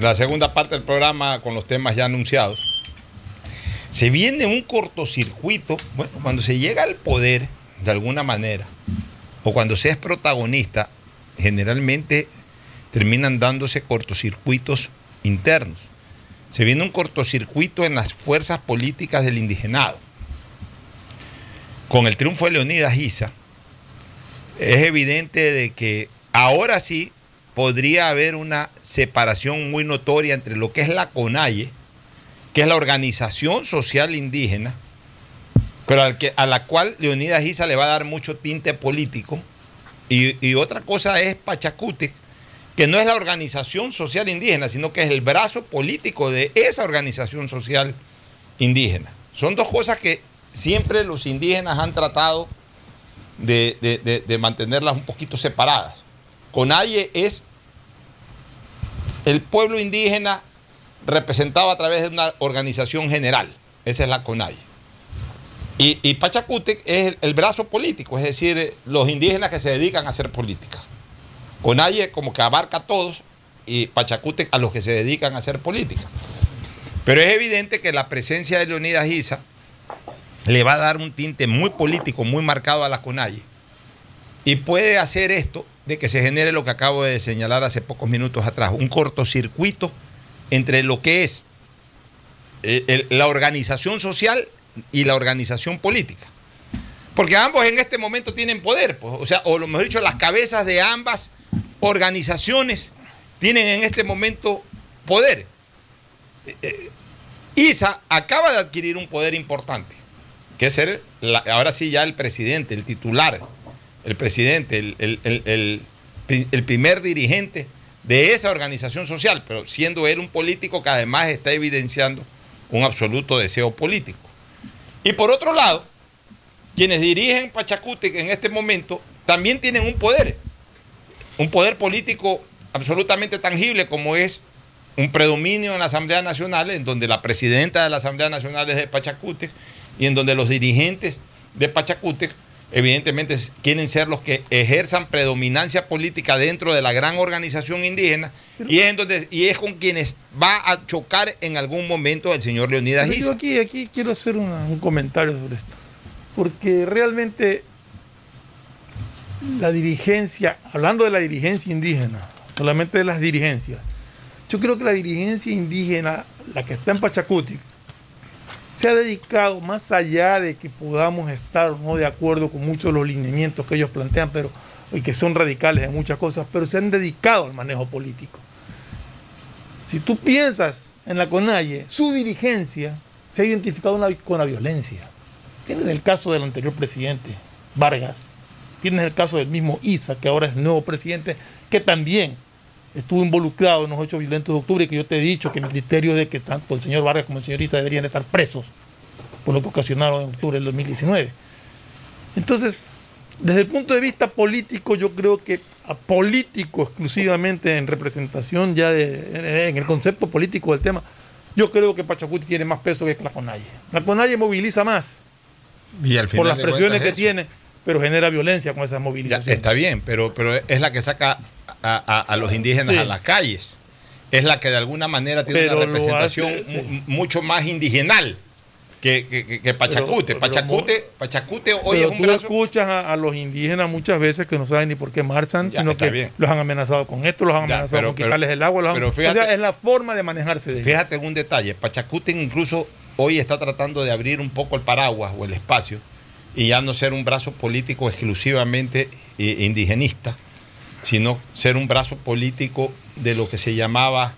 Speaker 1: la segunda parte del programa con los temas ya anunciados. Se viene un cortocircuito, bueno, cuando se llega al poder, de alguna manera, o cuando se es protagonista, generalmente terminan dándose cortocircuitos internos. Se viene un cortocircuito en las fuerzas políticas del indigenado. Con el triunfo de Leonidas Giza, es evidente de que ahora sí podría haber una separación muy notoria entre lo que es la CONAIE, que es la organización social indígena, pero al que, a la cual Leonidas Giza le va a dar mucho tinte político, y, otra cosa es Pachacútec, que no es la organización social indígena, sino que es el brazo político de esa organización social indígena. Son dos cosas que siempre los indígenas han tratado de- de mantenerlas un poquito separadas. CONAIE es el pueblo indígena representado a través de una organización general. Esa es la CONAIE. Y, y Pachacútec es el, brazo político, es decir, los indígenas que se dedican a hacer política. CONAIE como que abarca a todos y Pachacútec a los que se dedican a hacer política. Pero es evidente que la presencia de Leonidas Giza le va a dar un tinte muy político, muy marcado a la CONAIE. Y puede hacer esto de que se genere lo que acabo de señalar hace pocos minutos atrás, un cortocircuito entre lo que es eh, la organización social y la organización política. Porque ambos en este momento tienen poder, pues, o sea, o lo mejor dicho, las cabezas de ambas organizaciones tienen en este momento poder. Eh, eh, ISA acaba de adquirir un poder importante, que es ser ahora sí ya el presidente, el titular, el presidente, el, el- el- el pri- el primer dirigente de esa organización social, pero siendo él un político que además está evidenciando un absoluto deseo político. Y por otro lado, quienes dirigen Pachacútec en este momento también tienen un poder, un poder político absolutamente tangible como es un predominio en la Asamblea Nacional, en donde la presidenta de la Asamblea Nacional es de Pachacútec y en donde los dirigentes de Pachacútec evidentemente quieren ser los que ejerzan predominancia política dentro de la gran organización indígena y es, en donde, y es con quienes va a chocar en algún momento el señor Leonidas
Speaker 2: yo aquí, aquí quiero hacer una- un comentario sobre esto. Porque realmente la dirigencia, hablando de la dirigencia indígena, solamente de las dirigencias, yo creo que la dirigencia indígena, la que está en Pachacutic, se ha dedicado más allá de que podamos estar no de acuerdo con muchos de los lineamientos que ellos plantean, pero y que son radicales en muchas cosas, pero se han dedicado al manejo político. Si tú piensas en la CONAIE, su dirigencia se ha identificado con la violencia. Tienes el caso del anterior presidente, Vargas. Tienes el caso del mismo Isa, que ahora es nuevo presidente, que también estuvo involucrado en los hechos violentos de octubre, que yo te he dicho que mi criterio es de que tanto el señor Vargas como el señor Isa deberían estar presos por lo que ocasionaron en octubre del 2019. Entonces, desde el punto de vista político, yo creo que a político exclusivamente en representación ya de, en el concepto político del tema, yo creo que Pachacuti tiene más peso que la CONAIE. La CONAIE moviliza más
Speaker 1: Y al
Speaker 2: por las presiones que
Speaker 1: eso.
Speaker 2: tiene, pero genera violencia con esas
Speaker 1: Ya,
Speaker 2: movilizaciones.
Speaker 1: está bien, pero, pero es la que saca a, a- a los indígenas
Speaker 2: Sí.
Speaker 1: a las calles. Es la que de alguna manera tiene
Speaker 2: Pero
Speaker 1: una representación
Speaker 2: hace, sí.
Speaker 1: mu- mucho más indigenal. que, que- que Pachacute.
Speaker 2: Pero- pero
Speaker 1: Pachacute, Pachacute hoy
Speaker 2: Pero
Speaker 1: es un
Speaker 2: tú
Speaker 1: brazo.
Speaker 2: escuchas a, a los indígenas muchas veces que no saben ni por qué marchan,
Speaker 1: Ya,
Speaker 2: sino que
Speaker 1: bien.
Speaker 2: los han amenazado con esto, los han
Speaker 1: Ya,
Speaker 2: amenazado con quitarles el agua. Los han-
Speaker 1: pero
Speaker 2: o
Speaker 1: fíjate-
Speaker 2: sea, es la forma de manejarse de.
Speaker 1: Fíjate en un detalle, Pachacute incluso hoy está tratando de abrir un poco el paraguas o el espacio y ya no ser un brazo político exclusivamente eh, indigenista, sino ser un brazo político de lo que se llamaba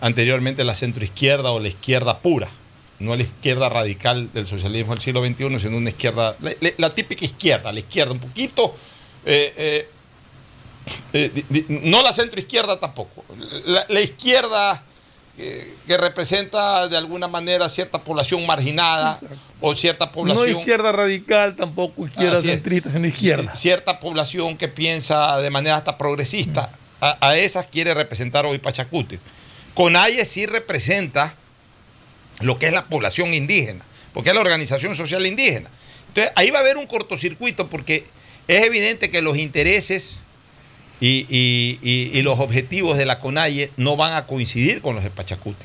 Speaker 1: anteriormente la centroizquierda o la izquierda pura, no la izquierda radical del socialismo del siglo XXI, sino una izquierda, la, típica izquierda, la izquierda un poquito... eh, eh, no la centroizquierda tampoco, la, izquierda que representa de alguna manera cierta población marginada o cierta población...
Speaker 2: No izquierda radical, tampoco izquierda centrista, sino izquierda.
Speaker 1: Cierta población que piensa de manera hasta progresista, a, a esas quiere representar hoy Pachacute. Conaye sí representa lo que es la población indígena, porque es la organización social indígena. Entonces ahí va a haber un cortocircuito porque es evidente que los intereses y, y- y- y los objetivos de la CONAIE no van a coincidir con los de Pachacute.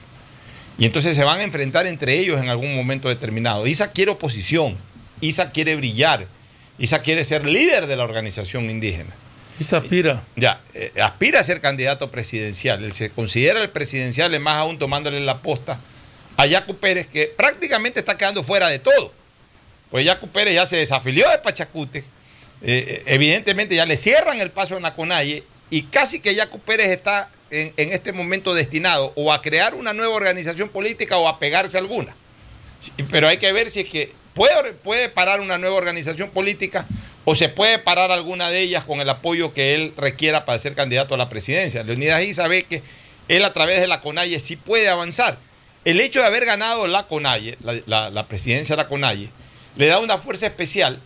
Speaker 1: Y entonces se van a enfrentar entre ellos en algún momento determinado. Isa quiere oposición, Isa quiere brillar, Isa quiere ser líder de la organización indígena.
Speaker 2: Isa aspira.
Speaker 1: Ya, eh, aspira a ser candidato presidencial. Él se considera el presidencial, más aún tomándole la posta a Yacu Pérez, que prácticamente está quedando fuera de todo. Pues Yacu Pérez ya se desafilió de Pachacute. Eh, evidentemente ya le cierran el paso en la CONAIE y casi que Yacu Pérez está en, este momento destinado o a crear una nueva organización política o a pegarse alguna. Pero hay que ver si es que puede, puede parar una nueva organización política o se puede parar alguna de ellas con el apoyo que él requiera para ser candidato a la presidencia. Leonidas Issa ve que él a través de la CONAIE sí puede avanzar. El hecho de haber ganado la CONAIE, la, la- la presidencia de la CONAIE, le da una fuerza especial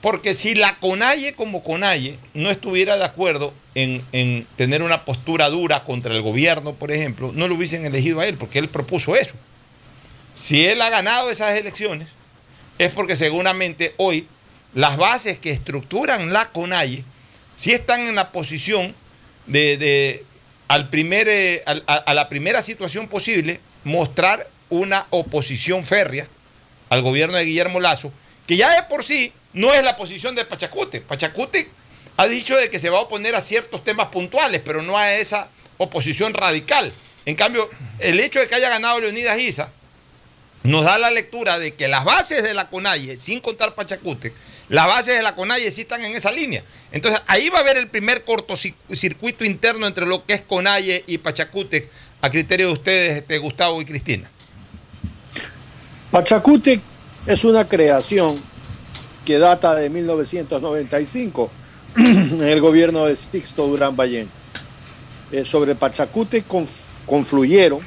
Speaker 1: porque si la CONAIE como CONAIE no estuviera de acuerdo en, en tener una postura dura contra el gobierno, por ejemplo, no lo hubiesen elegido a él, porque él propuso eso. Si él ha ganado esas elecciones, es porque seguramente hoy las bases que estructuran la CONAIE sí están en la posición de, de, al primer, eh, a, a la primera situación posible mostrar una oposición férrea al gobierno de Guillermo Lazo, que ya de por sí no es la posición de Pachacute. Pachacute ha dicho de que se va a oponer a ciertos temas puntuales, pero no a esa oposición radical. En cambio, el hecho de que haya ganado Leonidas Isa nos da la lectura de que las bases de la CONAIE, sin contar Pachacute, las bases de la CONAIE sí están en esa línea. Entonces ahí va a haber el primer cortocircuito interno entre lo que es CONAIE y Pachacute, a criterio de ustedes, este, Gustavo y Cristina.
Speaker 3: Pachacute es una creación que data de 1995 en el gobierno de Sixto Durán Ballén. Eh, sobre Pachacute conf- confluyeron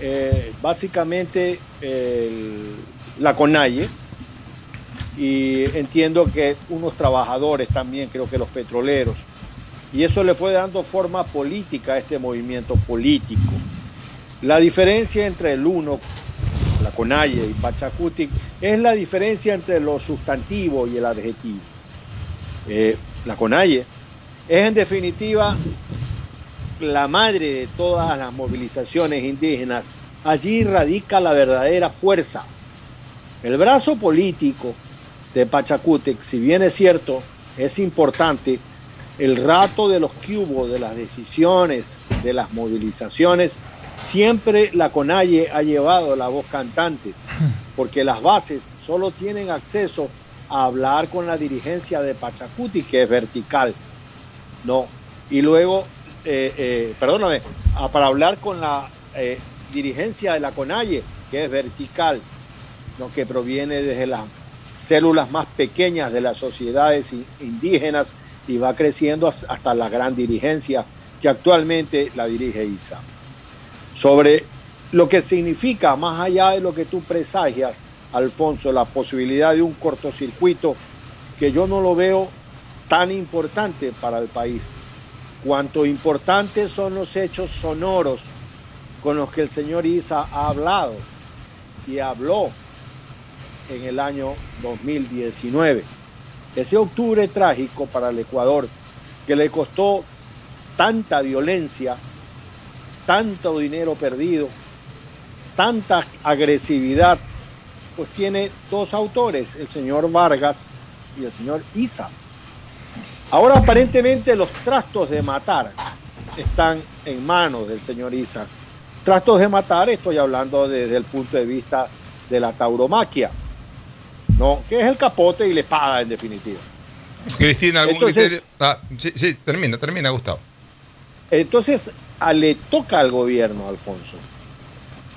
Speaker 3: eh, básicamente la CONAIE y entiendo que unos trabajadores también, creo que los petroleros, y eso le fue dando forma política a este movimiento político. La diferencia entre el uno, la Conalle y Pachacuti, es la diferencia entre lo sustantivo y el adjetivo. Eh, la Conalle es en definitiva la madre de todas las movilizaciones indígenas. Allí radica la verdadera fuerza. El brazo político de Pachacútec, si bien es cierto, es importante, el rato de los hubo, de las decisiones, de las movilizaciones, siempre la CONAIE ha llevado la voz cantante, porque las bases solo tienen acceso a hablar con la dirigencia de Pachacuti, que es vertical, ¿no? Y luego, eh, eh, perdóname, a- para hablar con la eh, dirigencia de la CONAIE, que es vertical, ¿no? que proviene desde las células más pequeñas de las sociedades in- indígenas y va creciendo has- hasta la gran dirigencia que actualmente la dirige ISA. Sobre lo que significa, más allá de lo que tú presagias, Alfonso, la posibilidad de un cortocircuito que yo no lo veo tan importante para el país. Cuanto importantes son los hechos sonoros con los que el señor Isa ha hablado y habló en el año 2019. Ese octubre trágico para el Ecuador, que le costó tanta violencia, tanto dinero perdido, tanta agresividad pues tiene dos autores, el señor Vargas y el señor Isa. Ahora aparentemente los trastos de matar están en manos del señor Isa. Trastos de matar, estoy hablando desde el punto de vista de la tauromaquia, ¿no? que es el capote y la espada en definitiva.
Speaker 1: Cristina, ¿algún
Speaker 3: Entonces-
Speaker 1: criterio? Ah, sí, sí, termina, termina, Gustavo.
Speaker 3: Entonces, le toca al gobierno, Alfonso.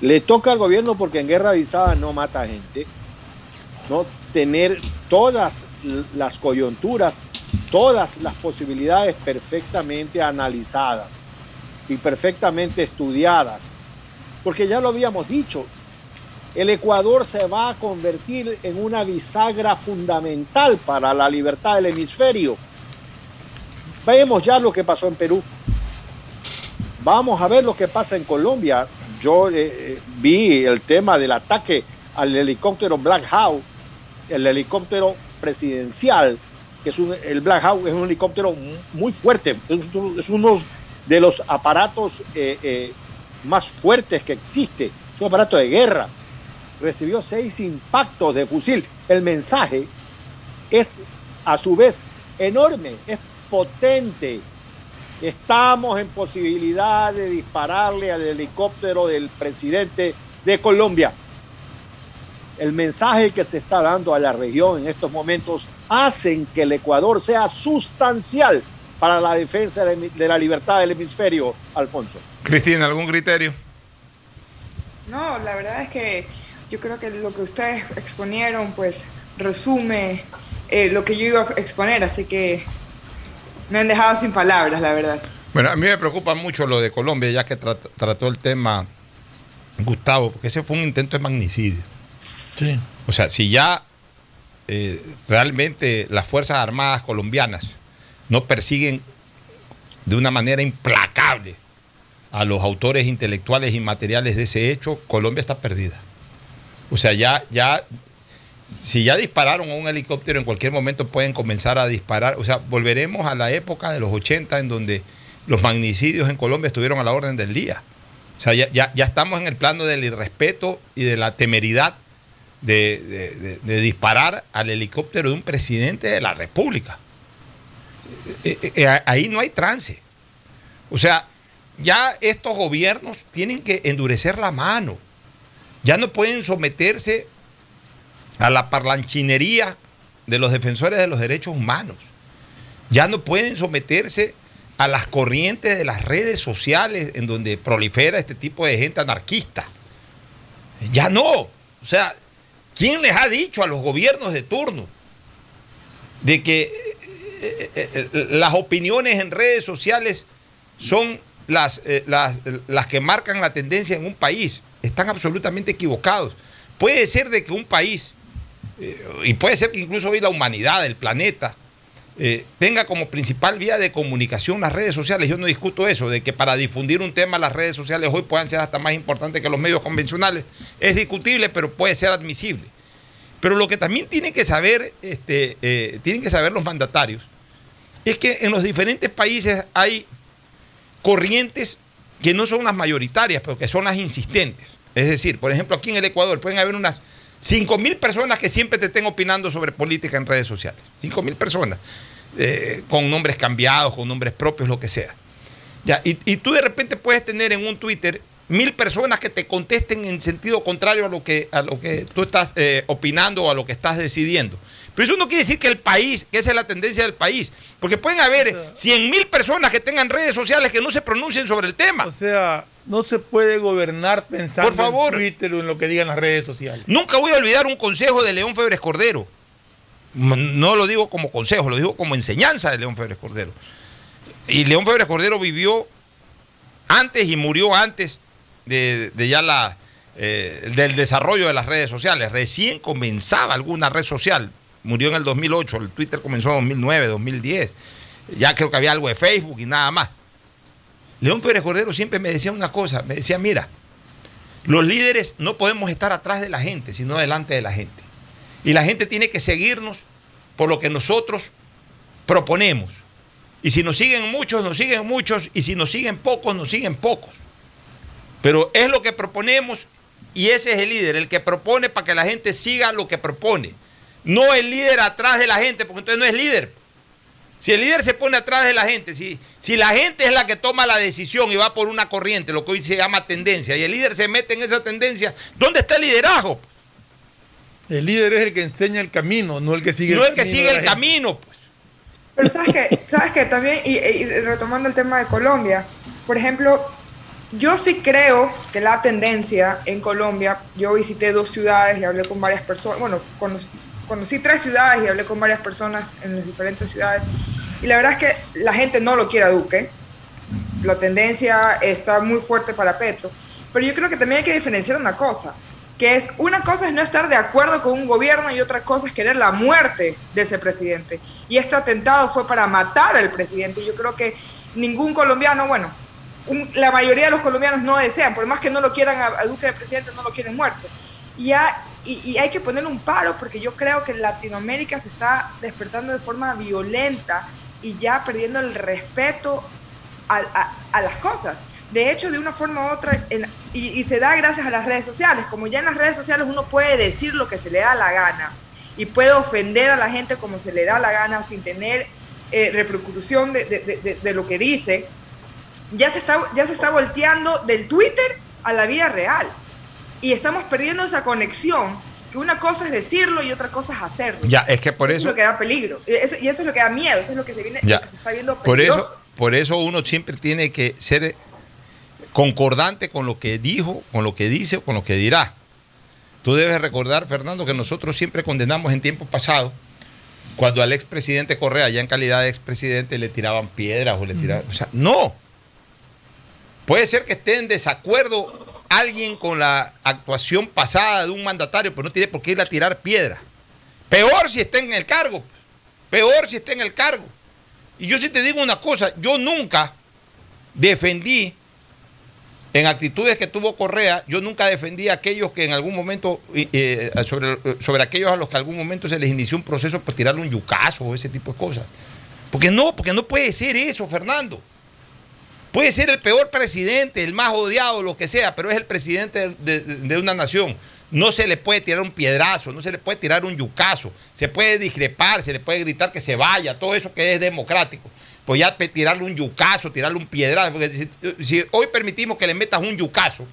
Speaker 3: Le toca al gobierno porque en guerra avisada no mata gente. ¿no? Tener todas las coyunturas, todas las posibilidades perfectamente analizadas y perfectamente estudiadas. Porque ya lo habíamos dicho, el Ecuador se va a convertir en una bisagra fundamental para la libertad del hemisferio. Vemos ya lo que pasó en Perú. Vamos a ver lo que pasa en Colombia. Yo eh, eh, vi el tema del ataque al helicóptero Black Hawk, el helicóptero presidencial, que es un, el Black Hawk es un helicóptero mu- muy fuerte, es, un- es uno de los aparatos eh, más fuertes que existe, es un aparato de guerra. Recibió seis impactos de fusil. El mensaje es a su vez enorme, es potente. Estamos en posibilidad de dispararle al helicóptero del presidente de Colombia. El mensaje que se está dando a la región en estos momentos hacen que el Ecuador sea sustancial para la defensa de la libertad del hemisferio, Alfonso.
Speaker 1: Cristina, ¿algún criterio?
Speaker 4: No, la verdad es que yo creo que lo que ustedes exponieron, pues resume eh, lo que yo iba a exponer, así que me han dejado sin palabras, la verdad.
Speaker 1: Bueno, a mí me preocupa mucho lo de Colombia, ya que trat- trató el tema Gustavo, porque ese fue un intento de magnicidio.
Speaker 2: Sí.
Speaker 1: O sea, si ya eh, realmente las Fuerzas Armadas colombianas no persiguen de una manera implacable a los autores intelectuales y materiales de ese hecho, Colombia está perdida. O sea, ya, ya, si ya dispararon a un helicóptero, en cualquier momento pueden comenzar a disparar. O sea, volveremos a la época de los 80 en donde los magnicidios en Colombia estuvieron a la orden del día. O sea, ya, ya, ya estamos en el plano del irrespeto y de la temeridad de, disparar al helicóptero de un presidente de la República. Eh, eh, eh, ahí no hay trance. O sea, ya estos gobiernos tienen que endurecer la mano. Ya no pueden someterse a la parlanchinería de los defensores de los derechos humanos. Ya no pueden someterse a las corrientes de las redes sociales en donde prolifera este tipo de gente anarquista. Ya no. O sea, ¿quién les ha dicho a los gobiernos de turno de que eh, eh, eh, las opiniones en redes sociales son las, las, las que marcan la tendencia en un país? Están absolutamente equivocados. Puede ser de que un país, y puede ser que incluso hoy la humanidad, el planeta, eh, tenga como principal vía de comunicación las redes sociales. Yo no discuto eso, de que para difundir un tema las redes sociales hoy puedan ser hasta más importantes que los medios convencionales. Es discutible, pero puede ser admisible. Pero lo que también tienen que saber, este, eh, tienen que saber los mandatarios, es que en los diferentes países hay corrientes que no son las mayoritarias, pero que son las insistentes. Es decir, por ejemplo, aquí en el Ecuador pueden haber unas 5 mil personas que siempre te estén opinando sobre política en redes sociales. 5 mil personas, eh, con nombres cambiados, con nombres propios, lo que sea. Ya, y, tú de repente puedes tener en un Twitter mil personas que te contesten en sentido contrario a lo que, a lo que tú estás eh, opinando o a lo que estás decidiendo. Pero eso no quiere decir que el país, que esa es la tendencia del país, porque pueden haber 100 mil personas que tengan redes sociales que no se pronuncien sobre el tema.
Speaker 2: O sea, no se puede gobernar pensando
Speaker 1: Por favor.
Speaker 2: en Twitter o en lo que digan las redes sociales.
Speaker 1: Nunca voy a olvidar un consejo de León Febres Cordero. No lo digo como consejo, lo digo como enseñanza de León Febres Cordero. Y León Febres Cordero vivió antes y murió antes de, de ya la, eh, del desarrollo de las redes sociales. Recién comenzaba alguna red social. Murió en el 2008, el Twitter comenzó en 2009, 2010. Ya creo que había algo de Facebook y nada más. León Febres Cordero siempre me decía una cosa, me decía, mira, los líderes no podemos estar atrás de la gente, sino delante de la gente. Y la gente tiene que seguirnos por lo que nosotros proponemos. Y si nos siguen muchos, nos siguen muchos. Y si nos siguen pocos, nos siguen pocos. Pero es lo que proponemos y ese es el líder, el que propone para que la gente siga lo que propone. No el líder atrás de la gente, porque entonces no es líder. Si el líder se pone atrás de la gente, si, si la gente es la que toma la decisión y va por una corriente, lo que hoy se llama tendencia, y el líder se mete en esa tendencia, ¿dónde está el liderazgo?
Speaker 2: El líder es el que enseña el camino, no el que sigue
Speaker 1: no
Speaker 2: el
Speaker 1: el que
Speaker 2: camino
Speaker 1: sigue el
Speaker 2: gente.
Speaker 1: camino. Pues.
Speaker 4: Pero sabes que, sabes que también, y, y retomando el tema de Colombia, por ejemplo, yo sí creo que la tendencia en Colombia, yo visité dos ciudades y hablé con varias personas, bueno, conocí, conocí tres ciudades y hablé con varias personas en las diferentes ciudades, y la verdad es que la gente no lo quiere a Duque, la tendencia está muy fuerte para Petro, pero yo creo que también hay que diferenciar una cosa, que es una cosa es no estar de acuerdo con un gobierno y otra cosa es querer la muerte de ese presidente. Y este atentado fue para matar al presidente. Yo creo que ningún colombiano, bueno, un- la mayoría de los colombianos no desean, por más que no lo quieran a, a Duque de presidente, no lo quieren muerto. Y, y, hay que ponerle un paro porque yo creo que Latinoamérica se está despertando de forma violenta y ya perdiendo el respeto a, a- las cosas. De hecho, de una forma u otra, y, se da gracias a las redes sociales. Como ya en las redes sociales uno puede decir lo que se le da la gana y puede ofender a la gente como se le da la gana sin tener eh, repercusión de, de- de- de- de lo que dice, ya se, está, ya se está volteando del Twitter a la vida real. Y estamos perdiendo esa conexión, que una cosa es decirlo y otra cosa es hacerlo.
Speaker 1: Ya, es que por
Speaker 4: es
Speaker 1: eso,
Speaker 4: lo que da peligro. Y eso, y eso es lo que da miedo, eso es lo que se, viene,
Speaker 1: Ya.
Speaker 4: lo que se está viendo
Speaker 1: por
Speaker 4: peligroso.
Speaker 1: eso, por eso uno siempre tiene que ser concordante con lo que dijo, con lo que dice o con lo que dirá. Tú debes recordar, Fernando, que nosotros siempre condenamos en tiempos pasados cuando al expresidente Correa, ya en calidad de expresidente, le tiraban piedras o le tiraban. O sea, no. Puede ser que esté en desacuerdo alguien con la actuación pasada de un mandatario, pero no tiene por qué ir a tirar piedras. Peor si está en el cargo. Peor si está en el cargo. Y yo sí te digo una cosa, yo nunca defendí en actitudes que tuvo Correa, yo nunca defendí a aquellos que en algún momento, eh, sobre, sobre aquellos a los que en algún momento se les inició un proceso por tirarle un yucazo o ese tipo de cosas. Porque no, porque no puede ser eso, Fernando. Puede ser el peor presidente, el más odiado, lo que sea, pero es el presidente de, una nación. No se le puede tirar un piedrazo, no se le puede tirar un yucazo, se puede discrepar, se le puede gritar que se vaya, todo eso que es democrático. Pues ya tirarle un yucazo, tirarle un piedrazo, porque si hoy permitimos que le metas un yucazo,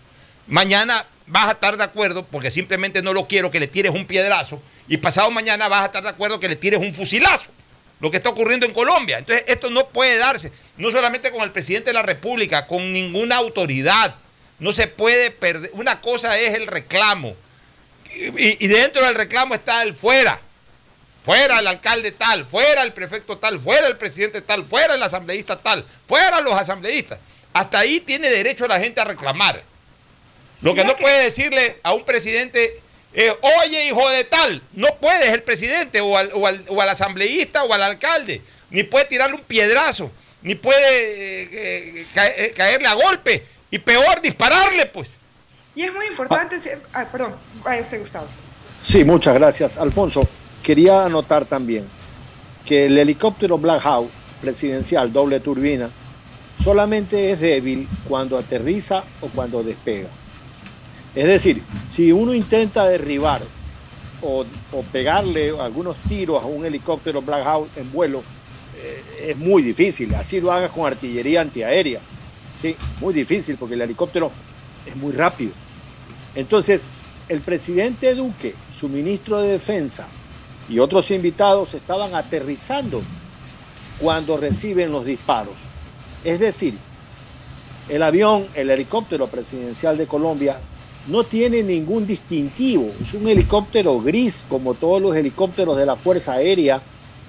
Speaker 1: mañana vas a estar de acuerdo, porque simplemente no lo quiero que le tires un piedrazo, y pasado mañana vas a estar de acuerdo que le tires un fusilazo lo que está ocurriendo en Colombia. Entonces, esto no puede darse, no solamente con el presidente de la República, con ninguna autoridad. No se puede perder. Una cosa es el reclamo. Y, y dentro del reclamo está el fuera. Fuera el alcalde tal, fuera el prefecto tal, fuera el presidente tal, fuera el asambleísta tal, fuera los asambleístas. Hasta ahí tiene derecho la gente a reclamar. Lo que no puede decirle a un presidente, eh, oye hijo de tal, no puedes el presidente o al, o al- o al asambleísta o al alcalde, ni puede tirarle un piedrazo, ni puede eh, eh, eh, caerle a golpe, y peor dispararle, pues.
Speaker 4: Y es muy importante, ser- ah, perdón, vaya usted, Gustavo.
Speaker 3: Sí, muchas gracias. Alfonso, quería anotar también que el helicóptero Black Hawk presidencial doble turbina solamente es débil cuando aterriza o cuando despega. Es decir, si uno intenta derribar o, o pegarle algunos tiros a un helicóptero Black Hawk en vuelo, es muy difícil. Así lo hagas con artillería antiaérea. Sí, muy difícil porque el helicóptero es muy rápido. Entonces, el presidente Duque, su ministro de Defensa y otros invitados estaban aterrizando cuando reciben los disparos. Es decir, el avión, el helicóptero presidencial de Colombia, no tiene ningún distintivo. Es un helicóptero gris como todos los helicópteros de la Fuerza Aérea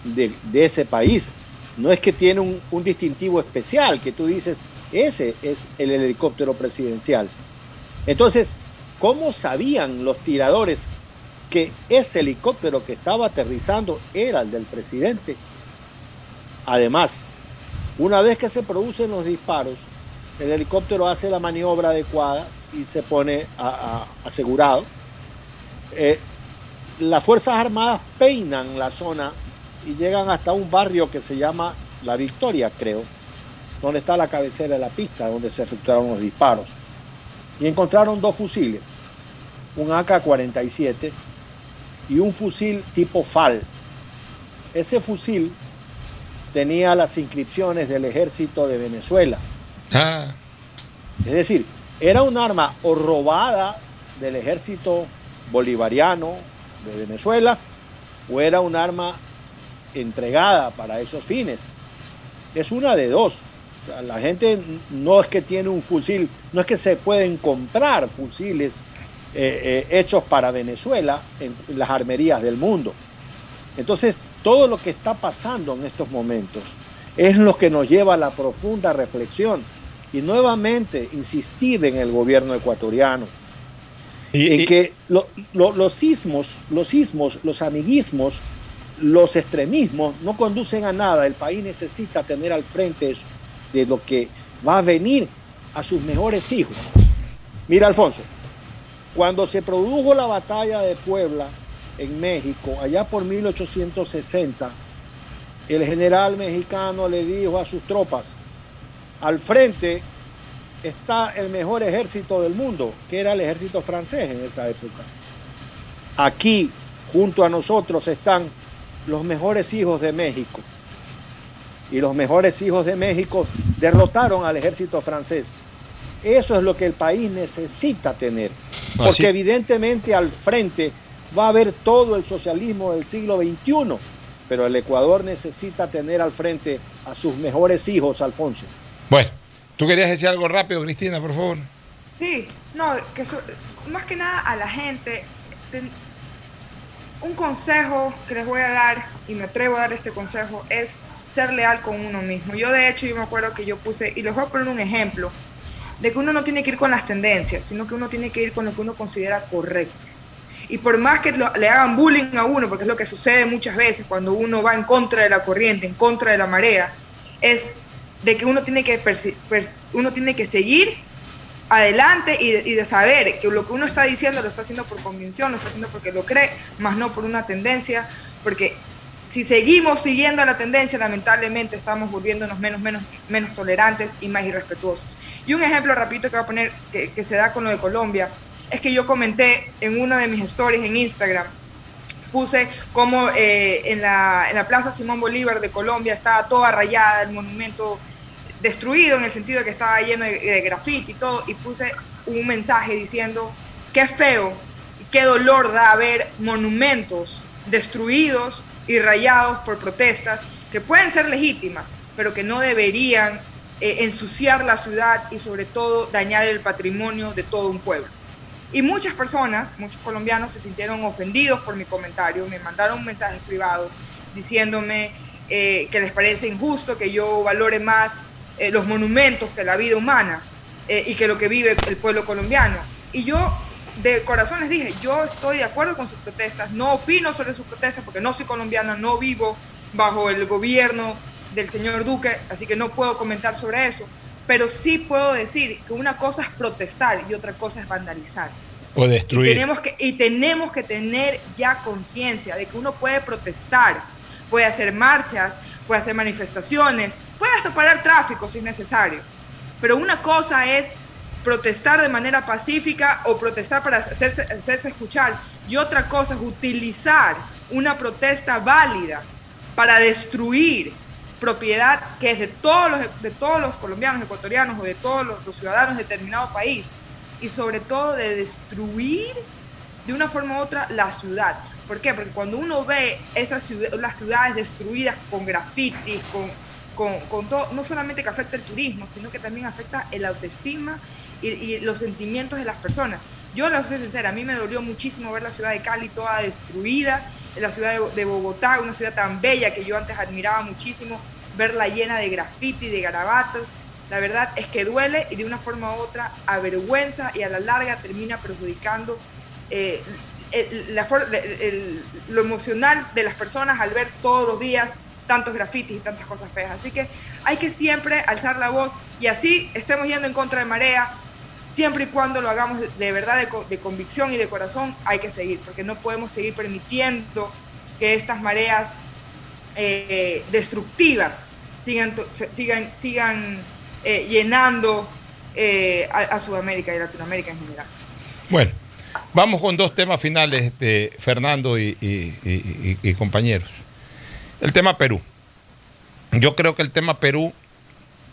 Speaker 3: de, de ese país. No es que tiene un, distintivo especial, que tú dices, ese es el helicóptero presidencial. Entonces, ¿cómo sabían los tiradores que ese helicóptero que estaba aterrizando era el del presidente? Además, una vez que se producen los disparos, el helicóptero hace la maniobra adecuada y se pone a- asegurado. Eh, las Fuerzas Armadas peinan la zona y llegan hasta un barrio que se llama La Victoria, creo, donde está la cabecera de la pista donde se efectuaron los disparos. Y encontraron dos fusiles. un AK-47 y un fusil tipo FAL. Ese fusil tenía las inscripciones del ejército de Venezuela.
Speaker 1: Ah.
Speaker 3: Es decir, era un arma o robada del ejército bolivariano de Venezuela o era un arma entregada para esos fines. Es una de dos. O sea, la gente no es que tiene un fusil, no es que se pueden comprar fusiles eh, eh, hechos para Venezuela en las armerías del mundo. Entonces, todo lo que está pasando en estos momentos es lo que nos lleva a la profunda reflexión y nuevamente insistir en el gobierno ecuatoriano, en que lo- lo- los sismos, los sismos, los amiguismos, los extremismos no conducen a nada. El país necesita tener al frente eso, de lo que va a venir a sus mejores hijos. Mira, Alfonso, cuando se produjo la batalla de Puebla en México, allá por 1860, el general mexicano le dijo a sus tropas, al frente está el mejor ejército del mundo, que era el ejército francés en esa época. Aquí, junto a nosotros, están los mejores hijos de México. Y los mejores hijos de México derrotaron al ejército francés. Eso es lo que el país necesita tener. Porque
Speaker 1: Así-
Speaker 3: evidentemente al frente va a haber todo el socialismo del siglo XXI. Pero el Ecuador necesita tener al frente a sus mejores hijos, Alfonso.
Speaker 1: Bueno, tú querías decir algo rápido, Cristina, por favor.
Speaker 4: Sí, no, que más que nada a la gente, un consejo que les voy a dar, y me atrevo a dar este consejo, es ser leal con uno mismo. Yo de hecho, yo me acuerdo que yo puse, y les voy a poner un ejemplo, de que uno no tiene que ir con las tendencias, sino que uno tiene que ir con lo que uno considera correcto. Y por más que le hagan bullying a uno, porque es lo que sucede muchas veces cuando uno va en contra de la corriente, en contra de la marea, es de que uno tiene que, uno tiene que seguir adelante y de, saber que lo que uno está diciendo lo está haciendo por convicción, lo está haciendo porque lo cree, más no por una tendencia, porque si seguimos siguiendo la tendencia, lamentablemente estamos volviéndonos menos, menos, menos tolerantes y más irrespetuosos. Y un ejemplo rapidito que voy a poner que, que se da con lo de Colombia, es que yo comenté en una de mis stories en Instagram, puse como eh, en, la, en la Plaza Simón Bolívar de Colombia estaba toda rayada, el monumento destruido en el sentido de que estaba lleno de, de grafiti y todo, y puse un mensaje diciendo, qué feo, qué dolor da ver monumentos destruidos y rayados por protestas que pueden ser legítimas, pero que no deberían eh, ensuciar la ciudad y sobre todo dañar el patrimonio de todo un pueblo. Y muchas personas, muchos colombianos se sintieron ofendidos por mi comentario, me mandaron mensajes privados diciéndome eh, que les parece injusto que yo valore más eh, los monumentos que la vida humana eh, y que lo que vive el pueblo colombiano. Y yo de corazón les dije, yo estoy de acuerdo con sus protestas, no opino sobre sus protestas porque no soy colombiana, no vivo bajo el gobierno del señor Duque, así que no puedo comentar sobre eso, pero sí puedo decir que una cosa es protestar y otra cosa es vandalizar.
Speaker 1: O
Speaker 4: Y
Speaker 1: destruir.
Speaker 4: tenemos que, y tenemos que tener ya conciencia de que uno puede protestar, puede hacer marchas, puede hacer manifestaciones, hasta parar tráfico si es necesario. Pero una cosa es protestar de manera pacífica o protestar para hacerse, hacerse escuchar. Y otra cosa es utilizar una protesta válida para destruir propiedad que es de todos los, de todos los colombianos, ecuatorianos o de todos los, los ciudadanos de determinado país y sobre todo de destruir de una forma u otra la ciudad. ¿Por qué? Porque cuando uno ve esas las ciudades destruidas con grafitis, con, con, todo, no solamente que afecta el turismo, sino que también afecta el autoestima y, los sentimientos de las personas. Yo les soy sincera, a mí me dolió muchísimo ver la ciudad de Cali toda destruida, la ciudad de, Bogotá, una ciudad tan bella que yo antes admiraba muchísimo, verla llena de grafiti, de garabatos. La verdad es que duele y de una forma u otra avergüenza y a la larga termina perjudicando eh, lo emocional de las personas al ver todos los días tantos grafitis y tantas cosas feas. Así que hay que siempre alzar la voz y así estemos yendo en contra de marea, siempre y cuando lo hagamos de- verdad, de, de convicción y de corazón, hay que seguir, porque no podemos seguir permitiendo que estas mareas eh, destructivas sigan, sigan, sigan eh, llenando eh, a, a Sudamérica y Latinoamérica en general.
Speaker 1: Bueno, Vamos con dos temas finales, de Fernando y compañeros. El tema Perú. Yo creo que el tema Perú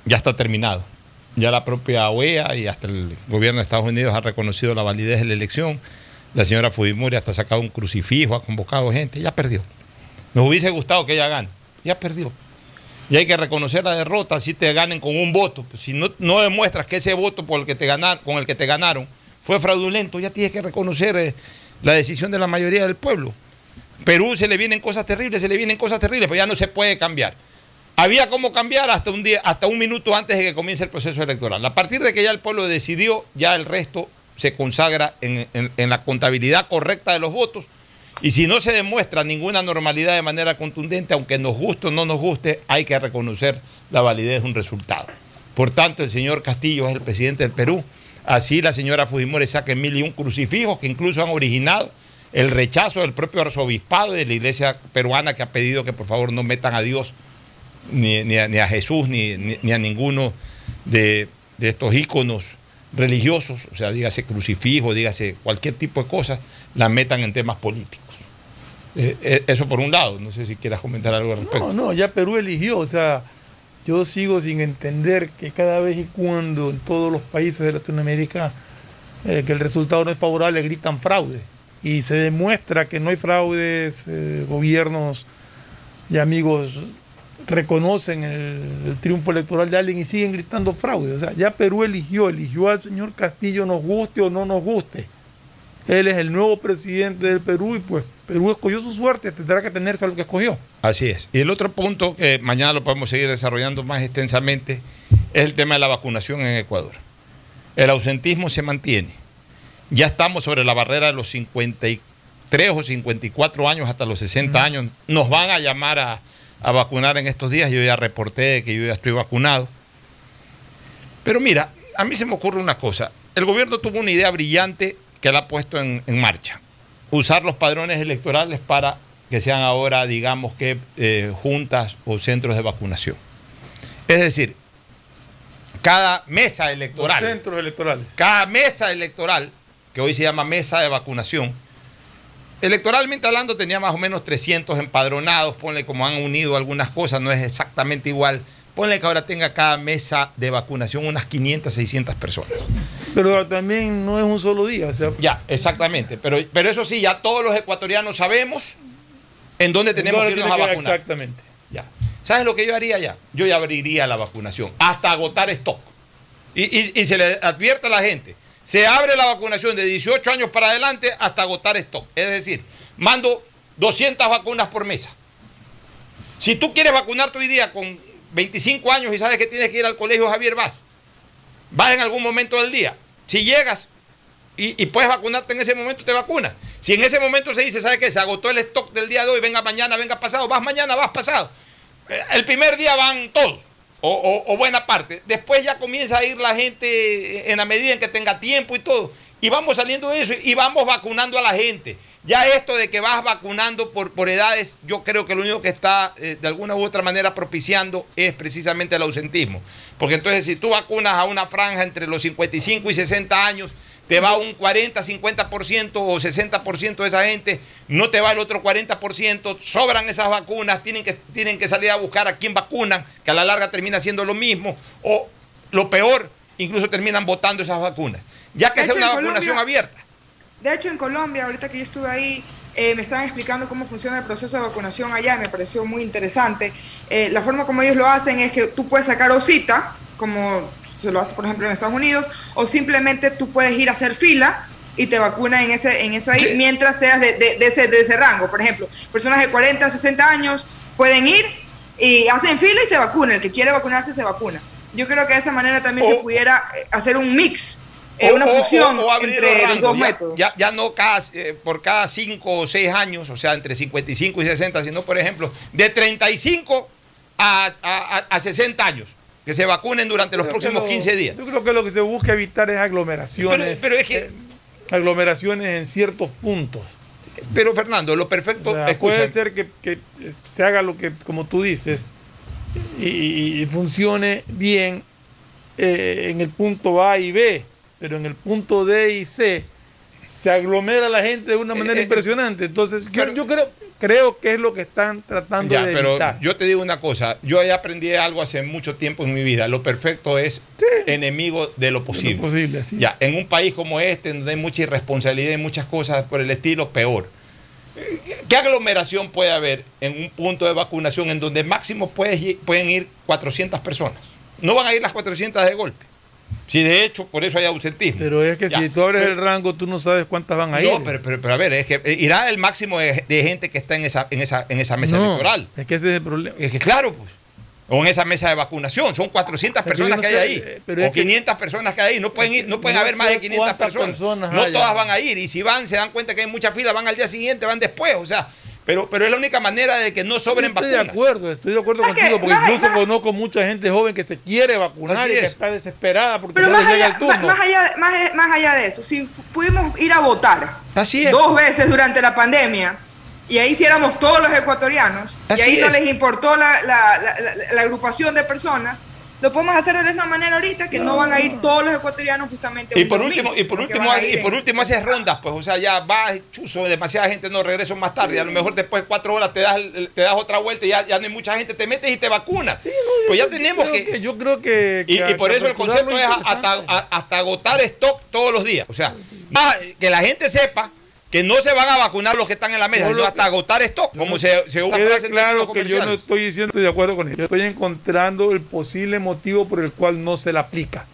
Speaker 1: ya está terminado. Ya la propia OEA y hasta el gobierno de Estados Unidos ha reconocido la validez de la elección. La señora Fujimori hasta ha sacado un crucifijo, ha convocado gente, ya perdió. Nos hubiese gustado que ella gane, ya perdió. Y hay que reconocer la derrota si te ganen con un voto. Pues si no, no demuestras que ese voto por el que te con el que te ganaron fue fraudulento, ya tienes que reconocer eh, la decisión de la mayoría del pueblo. Perú se le vienen cosas terribles, se le vienen cosas terribles, pero ya no se puede cambiar. Había cómo cambiar hasta un día, hasta un minuto antes de que comience el proceso electoral. A partir de que ya el pueblo decidió, ya el resto se consagra en, en- la contabilidad correcta de los votos. Y si no se demuestra ninguna normalidad de manera contundente, aunque nos guste o no nos guste, hay que reconocer la validez de un resultado. Por tanto, el señor Castillo es el presidente del Perú. Así la señora Fujimori saca mil y un crucifijos que incluso han originado el rechazo del propio arzobispado y de la iglesia peruana que ha pedido que por favor no metan a Dios ni, ni a, ni a Jesús ni, ni- ni a ninguno de, de estos íconos religiosos, o sea, dígase crucifijo, dígase cualquier tipo de cosas, la metan en temas políticos. Eh, eh, eso por un lado, no sé si quieras comentar algo al respecto.
Speaker 2: No, no, ya Perú eligió, o sea, yo sigo sin entender que cada vez y cuando en todos los países de Latinoamérica eh, que el resultado no es favorable gritan fraude y se demuestra que no hay fraudes, eh, gobiernos y amigos reconocen el, triunfo electoral de alguien y siguen gritando fraude. O sea, ya Perú eligió, eligió al señor Castillo, nos guste o no nos guste. Él es el nuevo presidente del Perú y pues Perú escogió su suerte, tendrá que tenerse a lo que escogió.
Speaker 1: Así es. Y el otro punto que mañana lo podemos seguir desarrollando más extensamente es el tema de la vacunación en Ecuador. El ausentismo se mantiene. Ya estamos sobre la barrera de los 53 o 54 años hasta los 60 años. Nos van a llamar a, a vacunar en estos días. Yo ya reporté que yo ya estoy vacunado. Pero mira, a mí se me ocurre una cosa. El gobierno tuvo una idea brillante que la ha puesto en, en marcha. Usar los padrones electorales para que sean ahora, digamos que, eh, juntas o centros de vacunación. Es decir, cada mesa electoral.
Speaker 2: Los centros electorales.
Speaker 1: Cada mesa electoral, que hoy se llama mesa de vacunación, electoralmente hablando tenía más o menos 300 empadronados, ponle como han unido algunas cosas, no es exactamente igual. Ponle que ahora tenga cada mesa de vacunación unas 500, 600 personas.
Speaker 2: Pero también no es un solo día. O sea,
Speaker 1: Ya, exactamente. Pero, pero eso sí, ya todos los ecuatorianos sabemos en dónde tenemos
Speaker 2: ¿dónde
Speaker 1: que irnos a vacunar.
Speaker 2: Exactamente.
Speaker 1: Ya. ¿Sabes lo que yo haría ya? Yo ya abriría la vacunación hasta agotar stock. Y, y- y se le advierte a la gente, se abre la vacunación de 18 años para adelante hasta agotar stock. Es decir, mando 200 vacunas por mesa. Si tú quieres vacunarte hoy día con 25 años y sabes que tienes que ir al colegio Javier Vaz, vas en algún momento del día. Si llegas y, puedes vacunarte en ese momento, te vacunas. Si en ese momento se dice, ¿sabes qué? Se agotó el stock del día de hoy, venga mañana, venga pasado, vas mañana, vas pasado. Eh, El primer día van todos, o, buena parte. Después ya comienza a ir la gente en la medida en que tenga tiempo y todo. Y vamos saliendo de eso y vamos vacunando a la gente. Ya esto de que vas vacunando por, por edades, yo creo que lo único que está eh, de alguna u otra manera propiciando es precisamente el ausentismo. Porque entonces si tú vacunas a una franja entre los 55 y 60 años, te va un 40, 50% o 60% de esa gente, no te va el otro 40%, sobran esas vacunas, tienen que, tienen que salir a buscar a quién vacunan, que a la larga termina siendo lo mismo, o lo peor, incluso terminan votando esas vacunas. Ya que
Speaker 4: De
Speaker 1: sea
Speaker 4: hecho,
Speaker 1: una vacunación
Speaker 4: Colombia-
Speaker 1: abierta.
Speaker 4: De hecho, en Colombia, ahorita que yo estuve ahí, eh, me estaban explicando cómo funciona el proceso de vacunación allá, me pareció muy interesante. Eh, la forma como ellos lo hacen es que tú puedes sacar o cita, como se lo hace, por ejemplo, en Estados Unidos, o simplemente tú puedes ir a hacer fila y te vacunan en, ese, en eso ahí, mientras seas de, de- de ese, de ese rango. Por ejemplo, personas de 40, 60 años pueden ir y hacen fila y se vacunan. El que quiere vacunarse se vacuna. Yo creo que de esa manera también se pudiera eh, hacer un mix, eh,
Speaker 1: O-
Speaker 4: una fusión
Speaker 1: o- o abrir
Speaker 4: entre
Speaker 1: los
Speaker 4: dos
Speaker 1: ya,
Speaker 4: métodos.
Speaker 1: Ya, ya no cada, eh, por cada 5 o 6 años, o sea, entre 55 y 60, sino, por ejemplo, de 35 a, a- a- a 60 años, que se vacunen durante los
Speaker 2: Pero
Speaker 1: próximos
Speaker 2: lo-
Speaker 1: 15 días.
Speaker 2: Yo creo que lo que se busca evitar es aglomeraciones.
Speaker 1: Pero- pero es que-
Speaker 2: eh, aglomeraciones en ciertos puntos.
Speaker 1: Pero Fernando, lo perfecto,
Speaker 2: O sea, puede ser que, que se haga lo que, como tú dices, y, funcione bien eh, en el punto A y B, pero en el punto D y C se aglomera la gente de una manera
Speaker 1: Eh, eh,
Speaker 2: impresionante. Entonces, yo, yo creo, creo que es lo que están tratando
Speaker 1: Ya,
Speaker 2: de
Speaker 1: pero
Speaker 2: evitar.
Speaker 1: yo te digo una cosa, yo ya aprendí algo hace mucho tiempo en mi vida, lo perfecto es enemigo de lo posible. ya, en un país como este, donde hay mucha irresponsabilidad y muchas cosas por el estilo, peor. ¿Qué aglomeración puede haber en un punto de vacunación en donde máximo puedes ir- pueden ir 400 personas? No van a ir las 400 de golpe. Si de hecho, por eso hay ausentismo.
Speaker 2: Pero es que
Speaker 1: Ya,
Speaker 2: si tú abres
Speaker 1: pero-
Speaker 2: el rango, tú no sabes cuántas van a ir.
Speaker 1: No, pero, pero, pero a ver, es que eh, irá el máximo de, de gente que está en esa, en esa, en esa mesa
Speaker 2: No,
Speaker 1: electoral.
Speaker 2: Es que ese es el problema.
Speaker 1: Es que claro, pues. O en esa mesa de vacunación, son 400
Speaker 2: Pero yo
Speaker 1: personas
Speaker 2: no
Speaker 1: que hay
Speaker 2: sé,
Speaker 1: ahí.
Speaker 2: pero
Speaker 1: o
Speaker 2: es que-
Speaker 1: 500 personas que hay ahí. No pueden ir, no pueden
Speaker 2: no
Speaker 1: haber más de 500
Speaker 2: cuántas
Speaker 1: personas.
Speaker 2: personas
Speaker 1: no
Speaker 2: haya.
Speaker 1: todas van a ir. Y si van, se dan cuenta que hay mucha fila, van al día siguiente, van después. O sea, pero, pero es la única manera de que no sobren
Speaker 2: estoy
Speaker 1: vacunas.
Speaker 2: de acuerdo, estoy de acuerdo
Speaker 4: ¿Sabes
Speaker 2: contigo, porque incluso conozco mucha gente joven que se quiere vacunar
Speaker 1: Así
Speaker 2: y que
Speaker 1: es.
Speaker 2: está desesperada porque
Speaker 4: Pero
Speaker 2: no
Speaker 4: más
Speaker 2: le llega
Speaker 4: allá,
Speaker 2: el turno.
Speaker 4: más, más allá, más, más allá de eso, si pudimos ir a votar
Speaker 1: Así es.
Speaker 4: dos veces durante la pandemia y ahí sí éramos todos los ecuatorianos
Speaker 1: Así
Speaker 4: y ahí no
Speaker 1: es.
Speaker 4: les importó la, la- la- la- la agrupación de personas, lo podemos hacer de la misma manera ahorita que no, van a ir todos los ecuatorianos justamente.
Speaker 1: Y por
Speaker 4: domingo,
Speaker 1: último, y por último, y por último haces rondas, pues, o sea, ya vas, chuzo, demasiada gente, no regreso más tarde, a lo mejor después de cuatro horas te das, el- te das otra vuelta y ya, ya no hay mucha gente, te metes y te vacunas. pues ya tenemos que,
Speaker 2: Yo creo que.
Speaker 1: Y, por
Speaker 2: que
Speaker 1: eso el concepto es hasta, hasta agotar stock todos los días. O sea, que la gente sepa que no se van a vacunar los que están en la mesa, sino hasta agotar stock, como se, se en
Speaker 2: claro que yo no estoy diciendo estoy de acuerdo con. Yo estoy encontrando el posible motivo por el cual no se la aplica.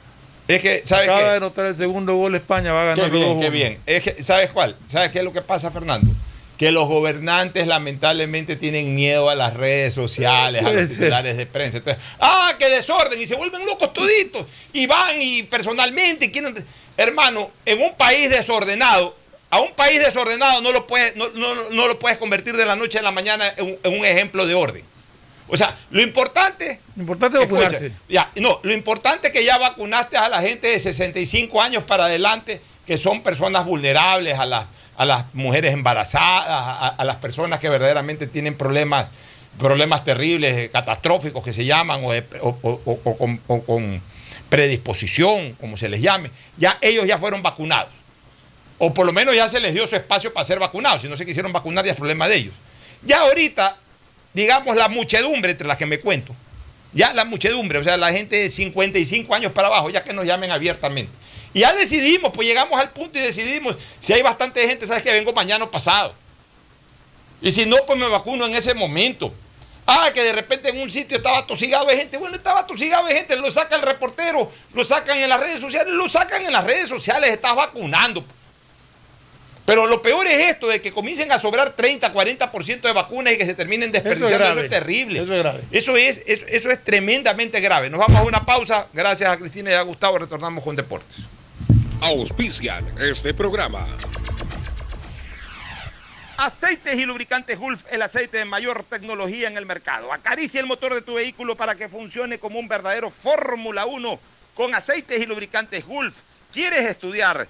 Speaker 1: Es que, ¿sabes
Speaker 2: Acaba
Speaker 1: qué?
Speaker 2: de anotar el segundo gol España, va a ganar
Speaker 1: Qué bien,
Speaker 2: 2-1.
Speaker 1: qué bien. Es que, ¿Sabes cuál? ¿Sabes qué es lo que pasa, Fernando? Que los gobernantes lamentablemente tienen miedo a las redes sociales, a los titulares de prensa. Entonces, ¡ah, qué desorden! Y se vuelven locos toditos. Y van y personalmente y quieren... Hermano, en un país desordenado, a un país desordenado no lo puedes, no, no- no lo puedes convertir de la noche a la mañana en un, en un ejemplo de orden. O sea, lo importante
Speaker 2: Lo importante es
Speaker 1: Escucha,
Speaker 2: vacunarse.
Speaker 1: ya, no, lo importante es que ya vacunaste a la gente de 65 años para adelante, que son personas vulnerables, a las, a las mujeres embarazadas, a, a las personas que verdaderamente tienen problemas, problemas terribles, eh, catastróficos que se llaman, o, de- o- o- o- o con, o con predisposición, como se les llame. Ya ellos ya fueron vacunados. O por lo menos ya se les dio su espacio para ser vacunados. Si no se quisieron vacunar, ya es problema de ellos. Ya ahorita, digamos, la muchedumbre entre las que me cuento, ya la muchedumbre, o sea, la gente de 55 años para abajo, ya que nos llamen abiertamente. Y ya decidimos, pues llegamos al punto y decidimos, si hay bastante gente, sabes que vengo mañana o pasado. Y si no, pues me vacuno en ese momento. Ah, que de repente en un sitio estaba tosigado de gente. Bueno, estaba tosigado de gente, lo saca el reportero, lo sacan en las redes sociales, lo sacan en las redes sociales, estás vacunando. Pero lo peor es esto, de que comiencen a sobrar 30, 40% de vacunas y que se terminen desperdiciando. Eso es,
Speaker 2: grave.
Speaker 1: terrible.
Speaker 2: Eso es grave.
Speaker 1: Eso es, eso, eso es tremendamente grave. Nos vamos a una pausa. Gracias a Cristina y a Gustavo. Retornamos con Deportes.
Speaker 12: Auspician este programa.
Speaker 1: Aceites y lubricantes Gulf, el aceite de mayor tecnología en el mercado. Acaricia el motor de tu vehículo para que funcione como un verdadero Fórmula 1 con aceites y lubricantes Gulf. ¿Quieres estudiar,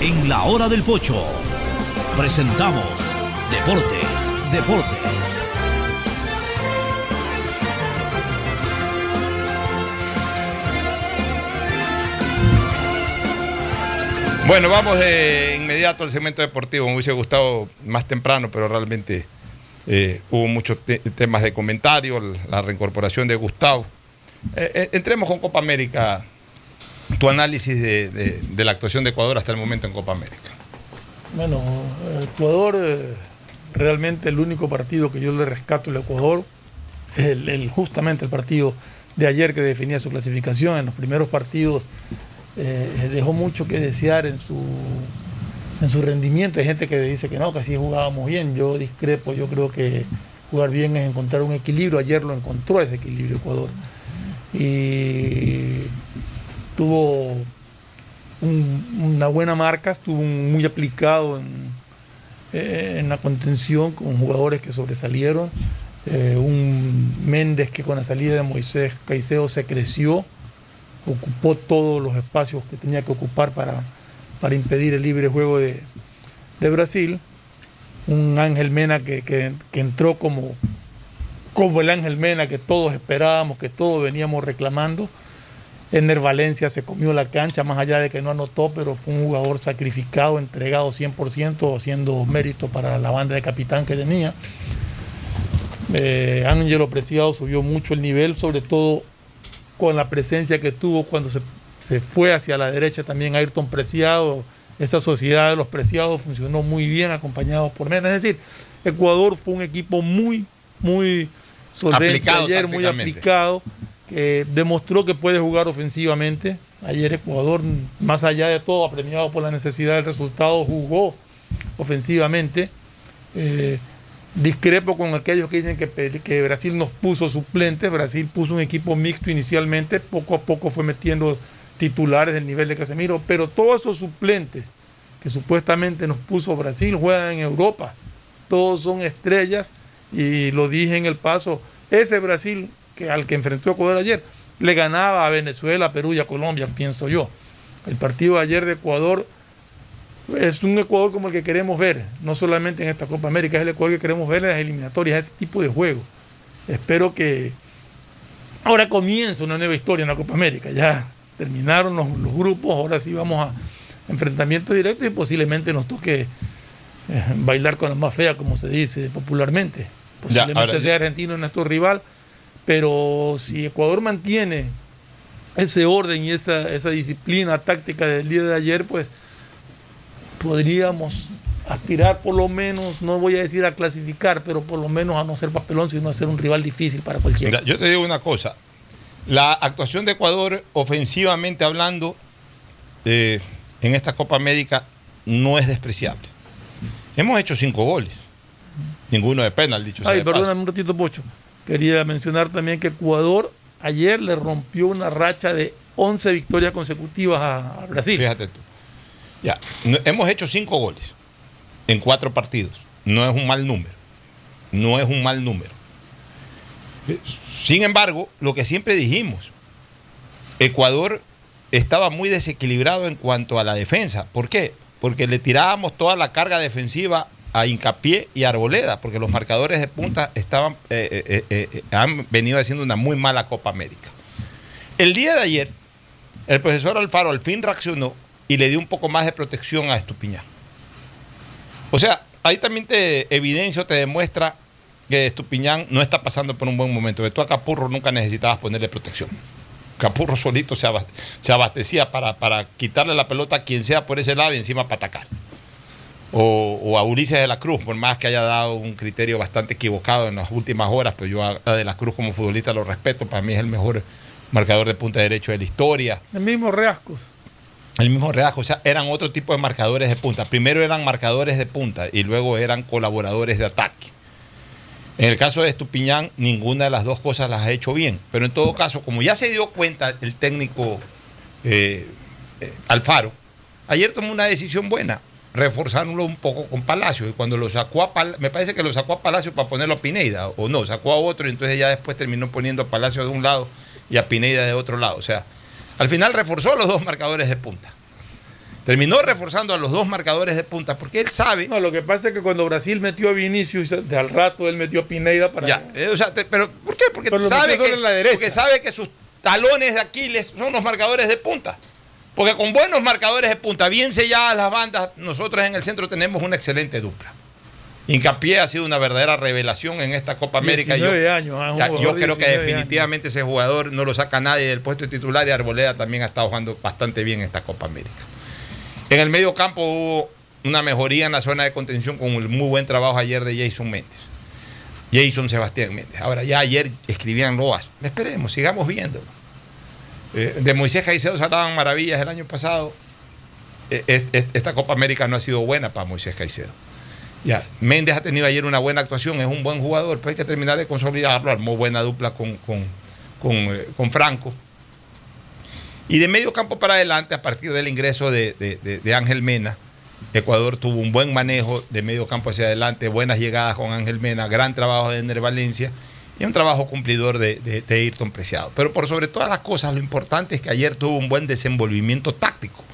Speaker 5: En la hora del pocho presentamos Deportes, Deportes.
Speaker 1: Bueno, vamos de inmediato al segmento deportivo. Me hubiese gustado más temprano, pero realmente eh, hubo muchos te- temas de comentario, la reincorporación de Gustavo. Eh, eh, entremos con Copa América. Tu análisis de, de- la actuación de Ecuador hasta el momento en Copa América.
Speaker 2: Bueno, Ecuador, eh, realmente el único partido que yo le rescato al Ecuador el, el- justamente el partido de ayer que definía su clasificación. En los primeros partidos eh, dejó mucho que desear en su, en su rendimiento. Hay gente que dice que no, que así jugábamos bien. Yo discrepo, yo creo que jugar bien es encontrar un equilibrio. Ayer lo encontró ese equilibrio Ecuador. Y tuvo un- una buena marca, estuvo muy aplicado en, eh, en la contención con jugadores que sobresalieron. Eh, un Méndez que con la salida de Moisés Caicedo se creció, ocupó todos los espacios que tenía que ocupar para, para impedir el libre juego de, de Brasil. Un Ángel Mena que, que- que entró como, como el Ángel Mena que todos esperábamos, que todos veníamos reclamando. Ener Valencia se comió la cancha, más allá de que no anotó, pero fue un jugador sacrificado, entregado 100%, haciendo mérito para la banda de capitán que tenía. Eh, Ángelo Preciado subió mucho el nivel, sobre todo con la presencia que tuvo cuando se, se fue hacia la derecha también Ayrton Preciado. Esta sociedad de los Preciados funcionó muy bien, acompañados por Mena. Es decir, Ecuador fue un equipo muy, muy solvente
Speaker 1: Aplicado
Speaker 2: ayer, muy aplicado, que demostró que puede jugar ofensivamente. Ayer Ecuador, más allá de todo, apremiado por la necesidad del resultado, jugó ofensivamente. Eh, discrepo con aquellos que dicen que, que Brasil nos puso suplentes. Brasil puso un equipo mixto inicialmente, poco a poco fue metiendo titulares del nivel de Casemiro, pero todos esos suplentes que supuestamente nos puso Brasil juegan en Europa. Todos son estrellas y lo dije en el paso. Ese Brasil que al que enfrentó Ecuador ayer le ganaba a Venezuela, a Perú y a Colombia, pienso yo. El partido de ayer de Ecuador es un Ecuador como el que queremos ver, no solamente en esta Copa América, es el Ecuador que queremos ver en las eliminatorias, ese tipo de juego. Espero que ahora comienza una nueva historia en la Copa América. Ya terminaron los, los grupos, ahora sí vamos a enfrentamientos directos y posiblemente nos toque eh, bailar con la más fea, como se dice popularmente.
Speaker 1: Ya,
Speaker 2: Posiblemente
Speaker 1: ahora-
Speaker 2: sea Argentino nuestro rival, pero si Ecuador mantiene ese orden y esa, esa disciplina táctica del día de ayer, pues podríamos aspirar por lo menos, no voy a decir a clasificar, pero por lo menos a no ser papelón, sino a ser un rival difícil para cualquiera.
Speaker 1: Mira, yo te digo una cosa. La actuación de Ecuador, ofensivamente hablando, eh, en esta Copa América no es despreciable. Hemos hecho cinco goles. Ninguno de penal, dicho sea
Speaker 2: Ay, perdóname un ratito, Pocho. Quería mencionar también que Ecuador ayer le rompió una racha de 11 victorias consecutivas a, Brasil.
Speaker 1: Fíjate tú. Ya, hemos hecho cinco goles en cuatro partidos. No es un mal número. No es un mal número. Eh, Sin embargo, lo que siempre dijimos, Ecuador estaba muy desequilibrado en cuanto a la defensa. ¿Por qué? Porque le tirábamos toda la carga defensiva a Hincapié y Arboleda, porque los marcadores de punta estaban, eh, eh, eh, han venido haciendo una muy mala Copa América. El día de ayer, el profesor Alfaro al fin reaccionó y le dio un poco más de protección a Estupiñán. O sea, ahí también te evidencia o te demuestra que Estupiñán no está pasando por un buen momento. Tú a Capurro nunca necesitabas ponerle protección. Capurro solito se abastecía para, para quitarle la pelota a quien sea por ese lado y encima para atacar. O, o a Ulises de la Cruz, por más que haya dado un criterio bastante equivocado en las últimas horas, pero yo a, de la Cruz como futbolista lo respeto, para mí es el mejor marcador de punta derecho de la historia.
Speaker 2: El mismo Reascos.
Speaker 1: El mismo redajo, o sea, eran otro tipo de marcadores de punta. Primero eran marcadores de punta y luego eran colaboradores de ataque. En el caso de Estupiñán, ninguna de las dos cosas las ha hecho bien. Pero en todo caso, como ya se dio cuenta el técnico eh, eh, Alfaro, ayer tomó una decisión buena, reforzándolo un poco con Palacio. Y cuando lo sacó a Palacio, me parece que lo sacó a Palacio para ponerlo a Pineida, o no, sacó a otro y entonces ya después terminó poniendo a Palacio de un lado y a Pineida de otro lado. O sea, al final reforzó los dos marcadores de punta. Terminó reforzando a los dos marcadores de punta porque él sabe.
Speaker 2: No, lo que pasa es que cuando Brasil metió a Vinicius, de al rato él metió a Pineida para.
Speaker 1: Ya, eh, o sea, te- pero ¿por qué? Porque
Speaker 2: Pero
Speaker 1: sabe, que,
Speaker 2: la
Speaker 1: porque sabe que sus talones de Aquiles son los marcadores de punta. Porque con buenos marcadores de punta, bien selladas las bandas, nosotros en el centro tenemos una excelente dupla. Hincapié ha sido una verdadera revelación en esta Copa América.
Speaker 2: 19
Speaker 1: yo,
Speaker 2: años, ah,
Speaker 1: ya, yo creo que
Speaker 2: 19
Speaker 1: definitivamente ese jugador no lo saca nadie del puesto de titular y Arboleda también ha estado jugando bastante bien esta Copa América. En el medio campo hubo una mejoría en la zona de contención con el muy buen trabajo ayer de Jason Méndez. Jason Sebastián Méndez. Ahora, ya ayer escribían Loas. Esperemos, sigamos viéndolo. Eh, de Moisés Caicedo se maravillas el año pasado. Eh, eh, esta Copa América no ha sido buena para Moisés Caicedo. Ya, Méndez ha tenido ayer una buena actuación, es un buen jugador, pero hay que terminar de consolidarlo. Armó buena dupla con, con, con, con Franco. Y de medio campo para adelante, a partir del ingreso de, de- de- de Ángel Mena, Ecuador tuvo un buen manejo de medio campo hacia adelante, buenas llegadas con Ángel Mena, gran trabajo de Ener Valencia y un trabajo cumplidor de, de, Ayrton Preciado. Pero por sobre todas las cosas, lo importante es que ayer tuvo un buen desenvolvimiento táctico.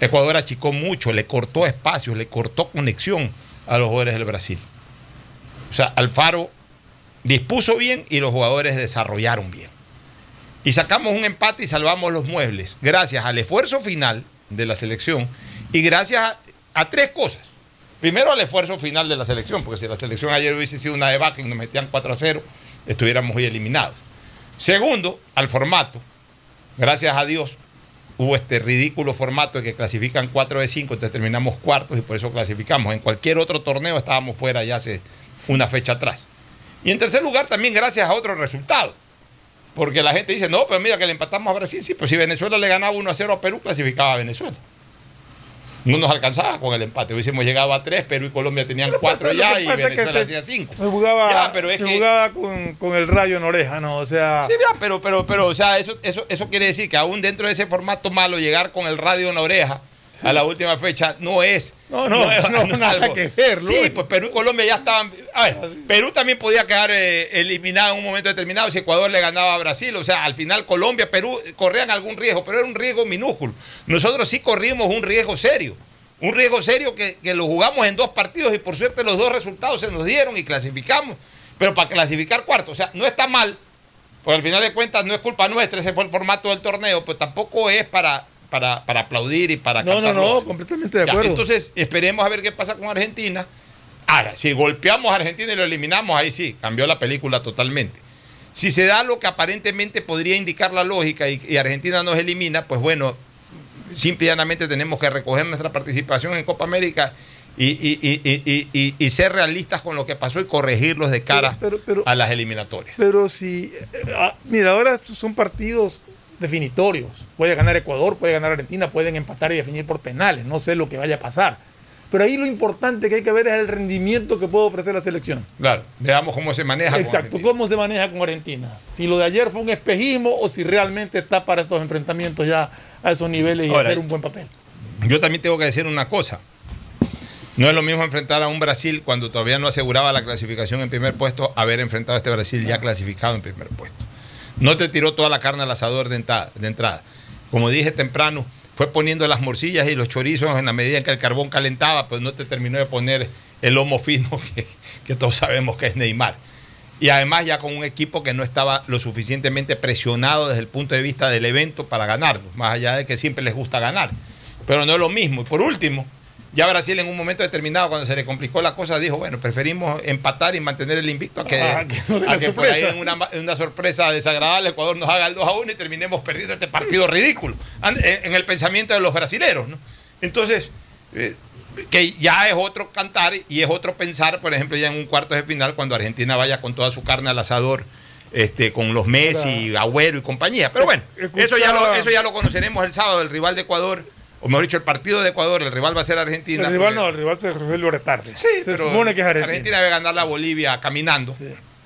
Speaker 1: Ecuador achicó mucho, le cortó espacios, le cortó conexión a los jugadores del Brasil. O sea, Alfaro dispuso bien y los jugadores desarrollaron bien. Y sacamos un empate y salvamos los muebles, gracias al esfuerzo final de la selección y gracias a tres cosas. Primero al esfuerzo final de la selección, porque si la selección ayer hubiese sido una debacle y nos metían 4 a 0, estuviéramos hoy eliminados. Segundo, al formato. Gracias a Dios hubo este ridículo formato de que clasifican 4 de 5, entonces terminamos cuartos y por eso clasificamos. En cualquier otro torneo estábamos fuera ya hace una fecha atrás. Y en tercer lugar, también gracias a otro resultado. Porque la gente dice, no, pero mira que le empatamos a Brasil. Sí, pues si Venezuela le ganaba 1 a 0 a Perú, clasificaba a Venezuela. No nos alcanzaba con el empate. Hubiésemos llegado a 3, Perú y Colombia tenían 4
Speaker 2: Lo que
Speaker 1: ya y Venezuela
Speaker 2: se-
Speaker 1: hacía 5.
Speaker 2: Se jugaba,
Speaker 1: Ya, pero es
Speaker 2: se
Speaker 1: que-
Speaker 2: jugaba con, con el rayo en oreja, ¿no? O sea.
Speaker 1: Sí, ya, pero, pero, pero, o sea, eso, eso, eso quiere decir que aún dentro de ese formato malo, llegar con el radio en la oreja a la última fecha no es.
Speaker 2: No, no,
Speaker 1: es
Speaker 2: no, nada que ver,
Speaker 1: Sí,
Speaker 2: Luis.
Speaker 1: pues Perú y Colombia ya estaban. A ver, Perú también podía quedar eh, eliminado en un momento determinado si Ecuador le ganaba a Brasil. O sea, al final Colombia, Perú corrían algún riesgo, pero era un riesgo minúsculo. Nosotros sí corrimos un riesgo serio. Un riesgo serio que, que lo jugamos en dos partidos y por suerte los dos resultados se nos dieron y clasificamos. Pero para clasificar cuarto, o sea, no está mal, porque al final de cuentas no es culpa nuestra, ese fue el formato del torneo, pero tampoco es para, para, para aplaudir y para
Speaker 2: No, no,
Speaker 1: cantar
Speaker 2: no,
Speaker 1: los-
Speaker 2: completamente de
Speaker 1: Ya,
Speaker 2: acuerdo.
Speaker 1: entonces, esperemos a ver qué pasa con Argentina. Ahora, si golpeamos a Argentina y lo eliminamos, ahí sí, cambió la película totalmente. Si se da lo que aparentemente podría indicar la lógica y, y Argentina nos elimina, pues bueno, simple y llanamente tenemos que recoger nuestra participación en Copa América y, y- y- ser realistas con lo que pasó y corregirlos de cara
Speaker 2: Pero- pero-
Speaker 1: a las eliminatorias.
Speaker 2: Pero si. eh, ah, mira, ahora son partidos definitorios. Puede ganar Ecuador, puede ganar Argentina, pueden empatar y definir por penales. No sé lo que vaya a pasar. Pero ahí lo importante que hay que ver es el rendimiento que puede ofrecer la selección.
Speaker 1: Claro, veamos cómo se maneja. con
Speaker 2: Exacto, cómo se maneja con Argentina. Si lo de ayer fue un espejismo o si realmente está para estos enfrentamientos ya a esos niveles y
Speaker 1: Ahora,
Speaker 2: hacer un buen papel.
Speaker 1: Yo también tengo que decir una cosa. No es lo mismo enfrentar a un Brasil cuando todavía no aseguraba la clasificación en primer puesto, haber enfrentado a este Brasil ya clasificado en primer puesto. No te tiró toda la carne al asador de entrada. de entrada. Como dije temprano, fue poniendo las morcillas y los chorizos en la medida en que el carbón calentaba, pues no te terminó de poner el lomo fino que, que todos sabemos que es Neymar. Y además ya con un equipo que no estaba lo suficientemente presionado desde el punto de vista del evento para ganarlo, más allá de que siempre les gusta ganar. Pero no es lo mismo. Y por último, ya Brasil en un momento determinado, cuando se le complicó la cosa, dijo, bueno, preferimos empatar y mantener el invicto a que,
Speaker 2: Ah, que no dé
Speaker 1: a que por ahí en una, en una sorpresa desagradable Ecuador nos haga el 2 a 1 y terminemos perdiendo este partido ridículo en, en el pensamiento de los brasileros. ¿no? Entonces, eh, que ya es otro cantar y es otro pensar, por ejemplo, ya en un cuarto de final, cuando Argentina vaya con toda su carne al asador, este, con los Messi, Agüero y compañía. Pero bueno, eso ya, lo, eso ya lo conoceremos el sábado, el rival de Ecuador. O mejor dicho, el partido de Ecuador, el rival va a ser Argentina.
Speaker 2: El rival no, el rival se resuelve tarde.
Speaker 1: Sí,
Speaker 2: se
Speaker 1: pero
Speaker 2: supone que es Argentina.
Speaker 1: Argentina debe ganar a Bolivia caminando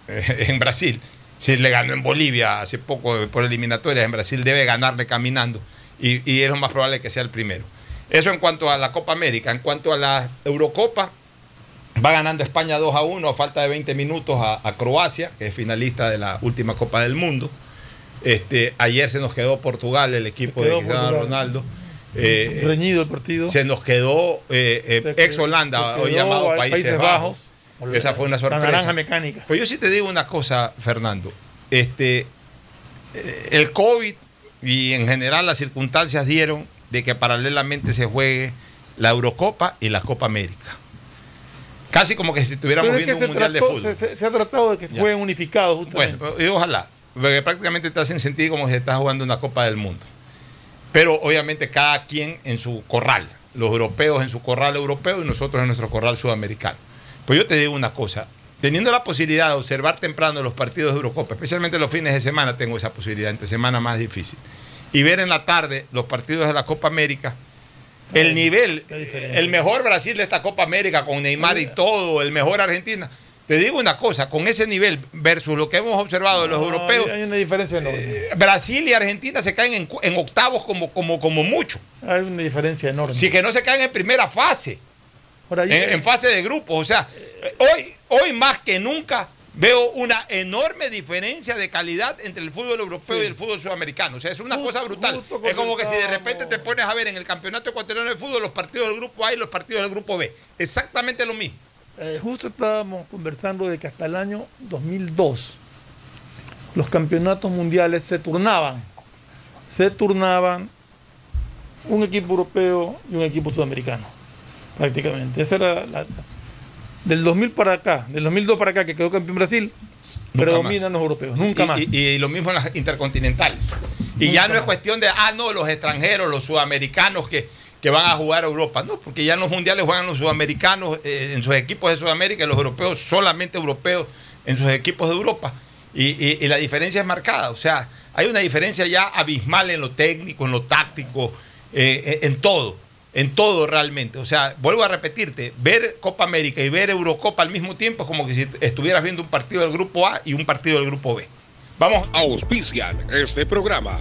Speaker 1: eh, en Brasil. Si le ganó en Bolivia hace poco por eliminatorias, en Brasil debe ganarle caminando y, y es lo más probable que sea el primero. Eso en cuanto a la Copa América. En cuanto a la Eurocopa, va ganando España 2 a 1 a falta de 20 minutos a, a Croacia, que es finalista de la última Copa del Mundo. Este, ayer se nos quedó Portugal, el equipo
Speaker 2: quedó
Speaker 1: de Cristiano. Ronaldo. Eh,
Speaker 2: Reñido el partido.
Speaker 1: se nos quedó eh, eh,
Speaker 2: Se quedó-
Speaker 1: ex Holanda,
Speaker 2: se
Speaker 1: hoy
Speaker 2: quedó
Speaker 1: llamado Países,
Speaker 2: Países
Speaker 1: Bajos.
Speaker 2: Bajos.
Speaker 1: Esa fue una
Speaker 2: La
Speaker 1: sorpresa.
Speaker 2: naranja mecánica.
Speaker 1: Pues yo sí te digo una cosa, Fernando. Este, el COVID y en general las circunstancias dieron de que paralelamente se juegue la Eurocopa y la Copa América. Casi como que si estuviéramos
Speaker 2: es
Speaker 1: viendo un mundial de fútbol.
Speaker 2: se- ha tratado de que se jueguen unificados justamente.
Speaker 1: Bueno, y ojalá, porque prácticamente te hacen sentir como si estás jugando una Copa del Mundo. Pero obviamente cada quien en su corral, los europeos en su corral europeo y nosotros en nuestro corral sudamericano. Pues yo te digo una cosa, teniendo la posibilidad de observar temprano los partidos de Eurocopa, especialmente los fines de semana tengo esa posibilidad, entre semana más difícil, y ver en la tarde los partidos de la Copa América, el nivel, el mejor Brasil de esta Copa América con Neymar y todo, el mejor Argentina. Te digo una cosa, con ese nivel versus lo que hemos observado de los
Speaker 2: No,
Speaker 1: europeos,
Speaker 2: Hay, una diferencia enorme.
Speaker 1: eh, Brasil y Argentina se caen en, octavos como, como, como mucho.
Speaker 2: hay una diferencia enorme.
Speaker 1: Si que no se caen en primera fase,
Speaker 2: Ahora,
Speaker 1: en, fase de grupos. O sea, hoy, hoy más que nunca veo una enorme diferencia de calidad entre el fútbol europeo y el fútbol sudamericano. O sea, es una cosa brutal. Es como que si de repente te pones a ver en el campeonato ecuatoriano de fútbol los partidos del grupo A y los partidos del grupo B. Exactamente lo mismo.
Speaker 2: Eh, justo estábamos conversando de que hasta el año 2002 los campeonatos mundiales se turnaban. Se turnaban un equipo europeo y un equipo sudamericano, prácticamente. Esa era la, del 2000 para acá, del 2002 para acá que quedó campeón Brasil,
Speaker 1: Nunca
Speaker 2: predominan los europeos, nunca
Speaker 1: y,
Speaker 2: más.
Speaker 1: Y, y lo mismo en las intercontinentales. Y
Speaker 2: Nunca
Speaker 1: ya no es cuestión de, ah, no, los extranjeros, los sudamericanos que, que van a jugar a Europa. No, porque ya en los mundiales juegan los sudamericanos eh, en sus equipos de Sudamérica y los europeos solamente europeos en sus equipos de Europa. Y, la diferencia es marcada. O sea, hay una diferencia ya abismal en lo técnico, en lo táctico, eh, en en todo. En todo realmente. O sea, vuelvo a repetirte, ver Copa América y ver Eurocopa al mismo tiempo es como que si estuvieras viendo un partido del grupo A y un partido del grupo B. Vamos.
Speaker 12: Auspician este programa.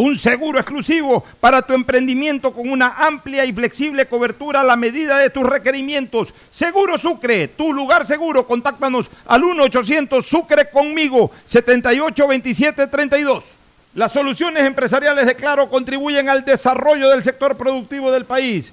Speaker 7: un seguro exclusivo para tu emprendimiento con una amplia y flexible cobertura a la medida de tus requerimientos. Seguro Sucre, tu lugar seguro. Contáctanos al 1-800 Sucre conmigo, 782732. Las soluciones empresariales de Claro contribuyen al desarrollo del sector productivo del país.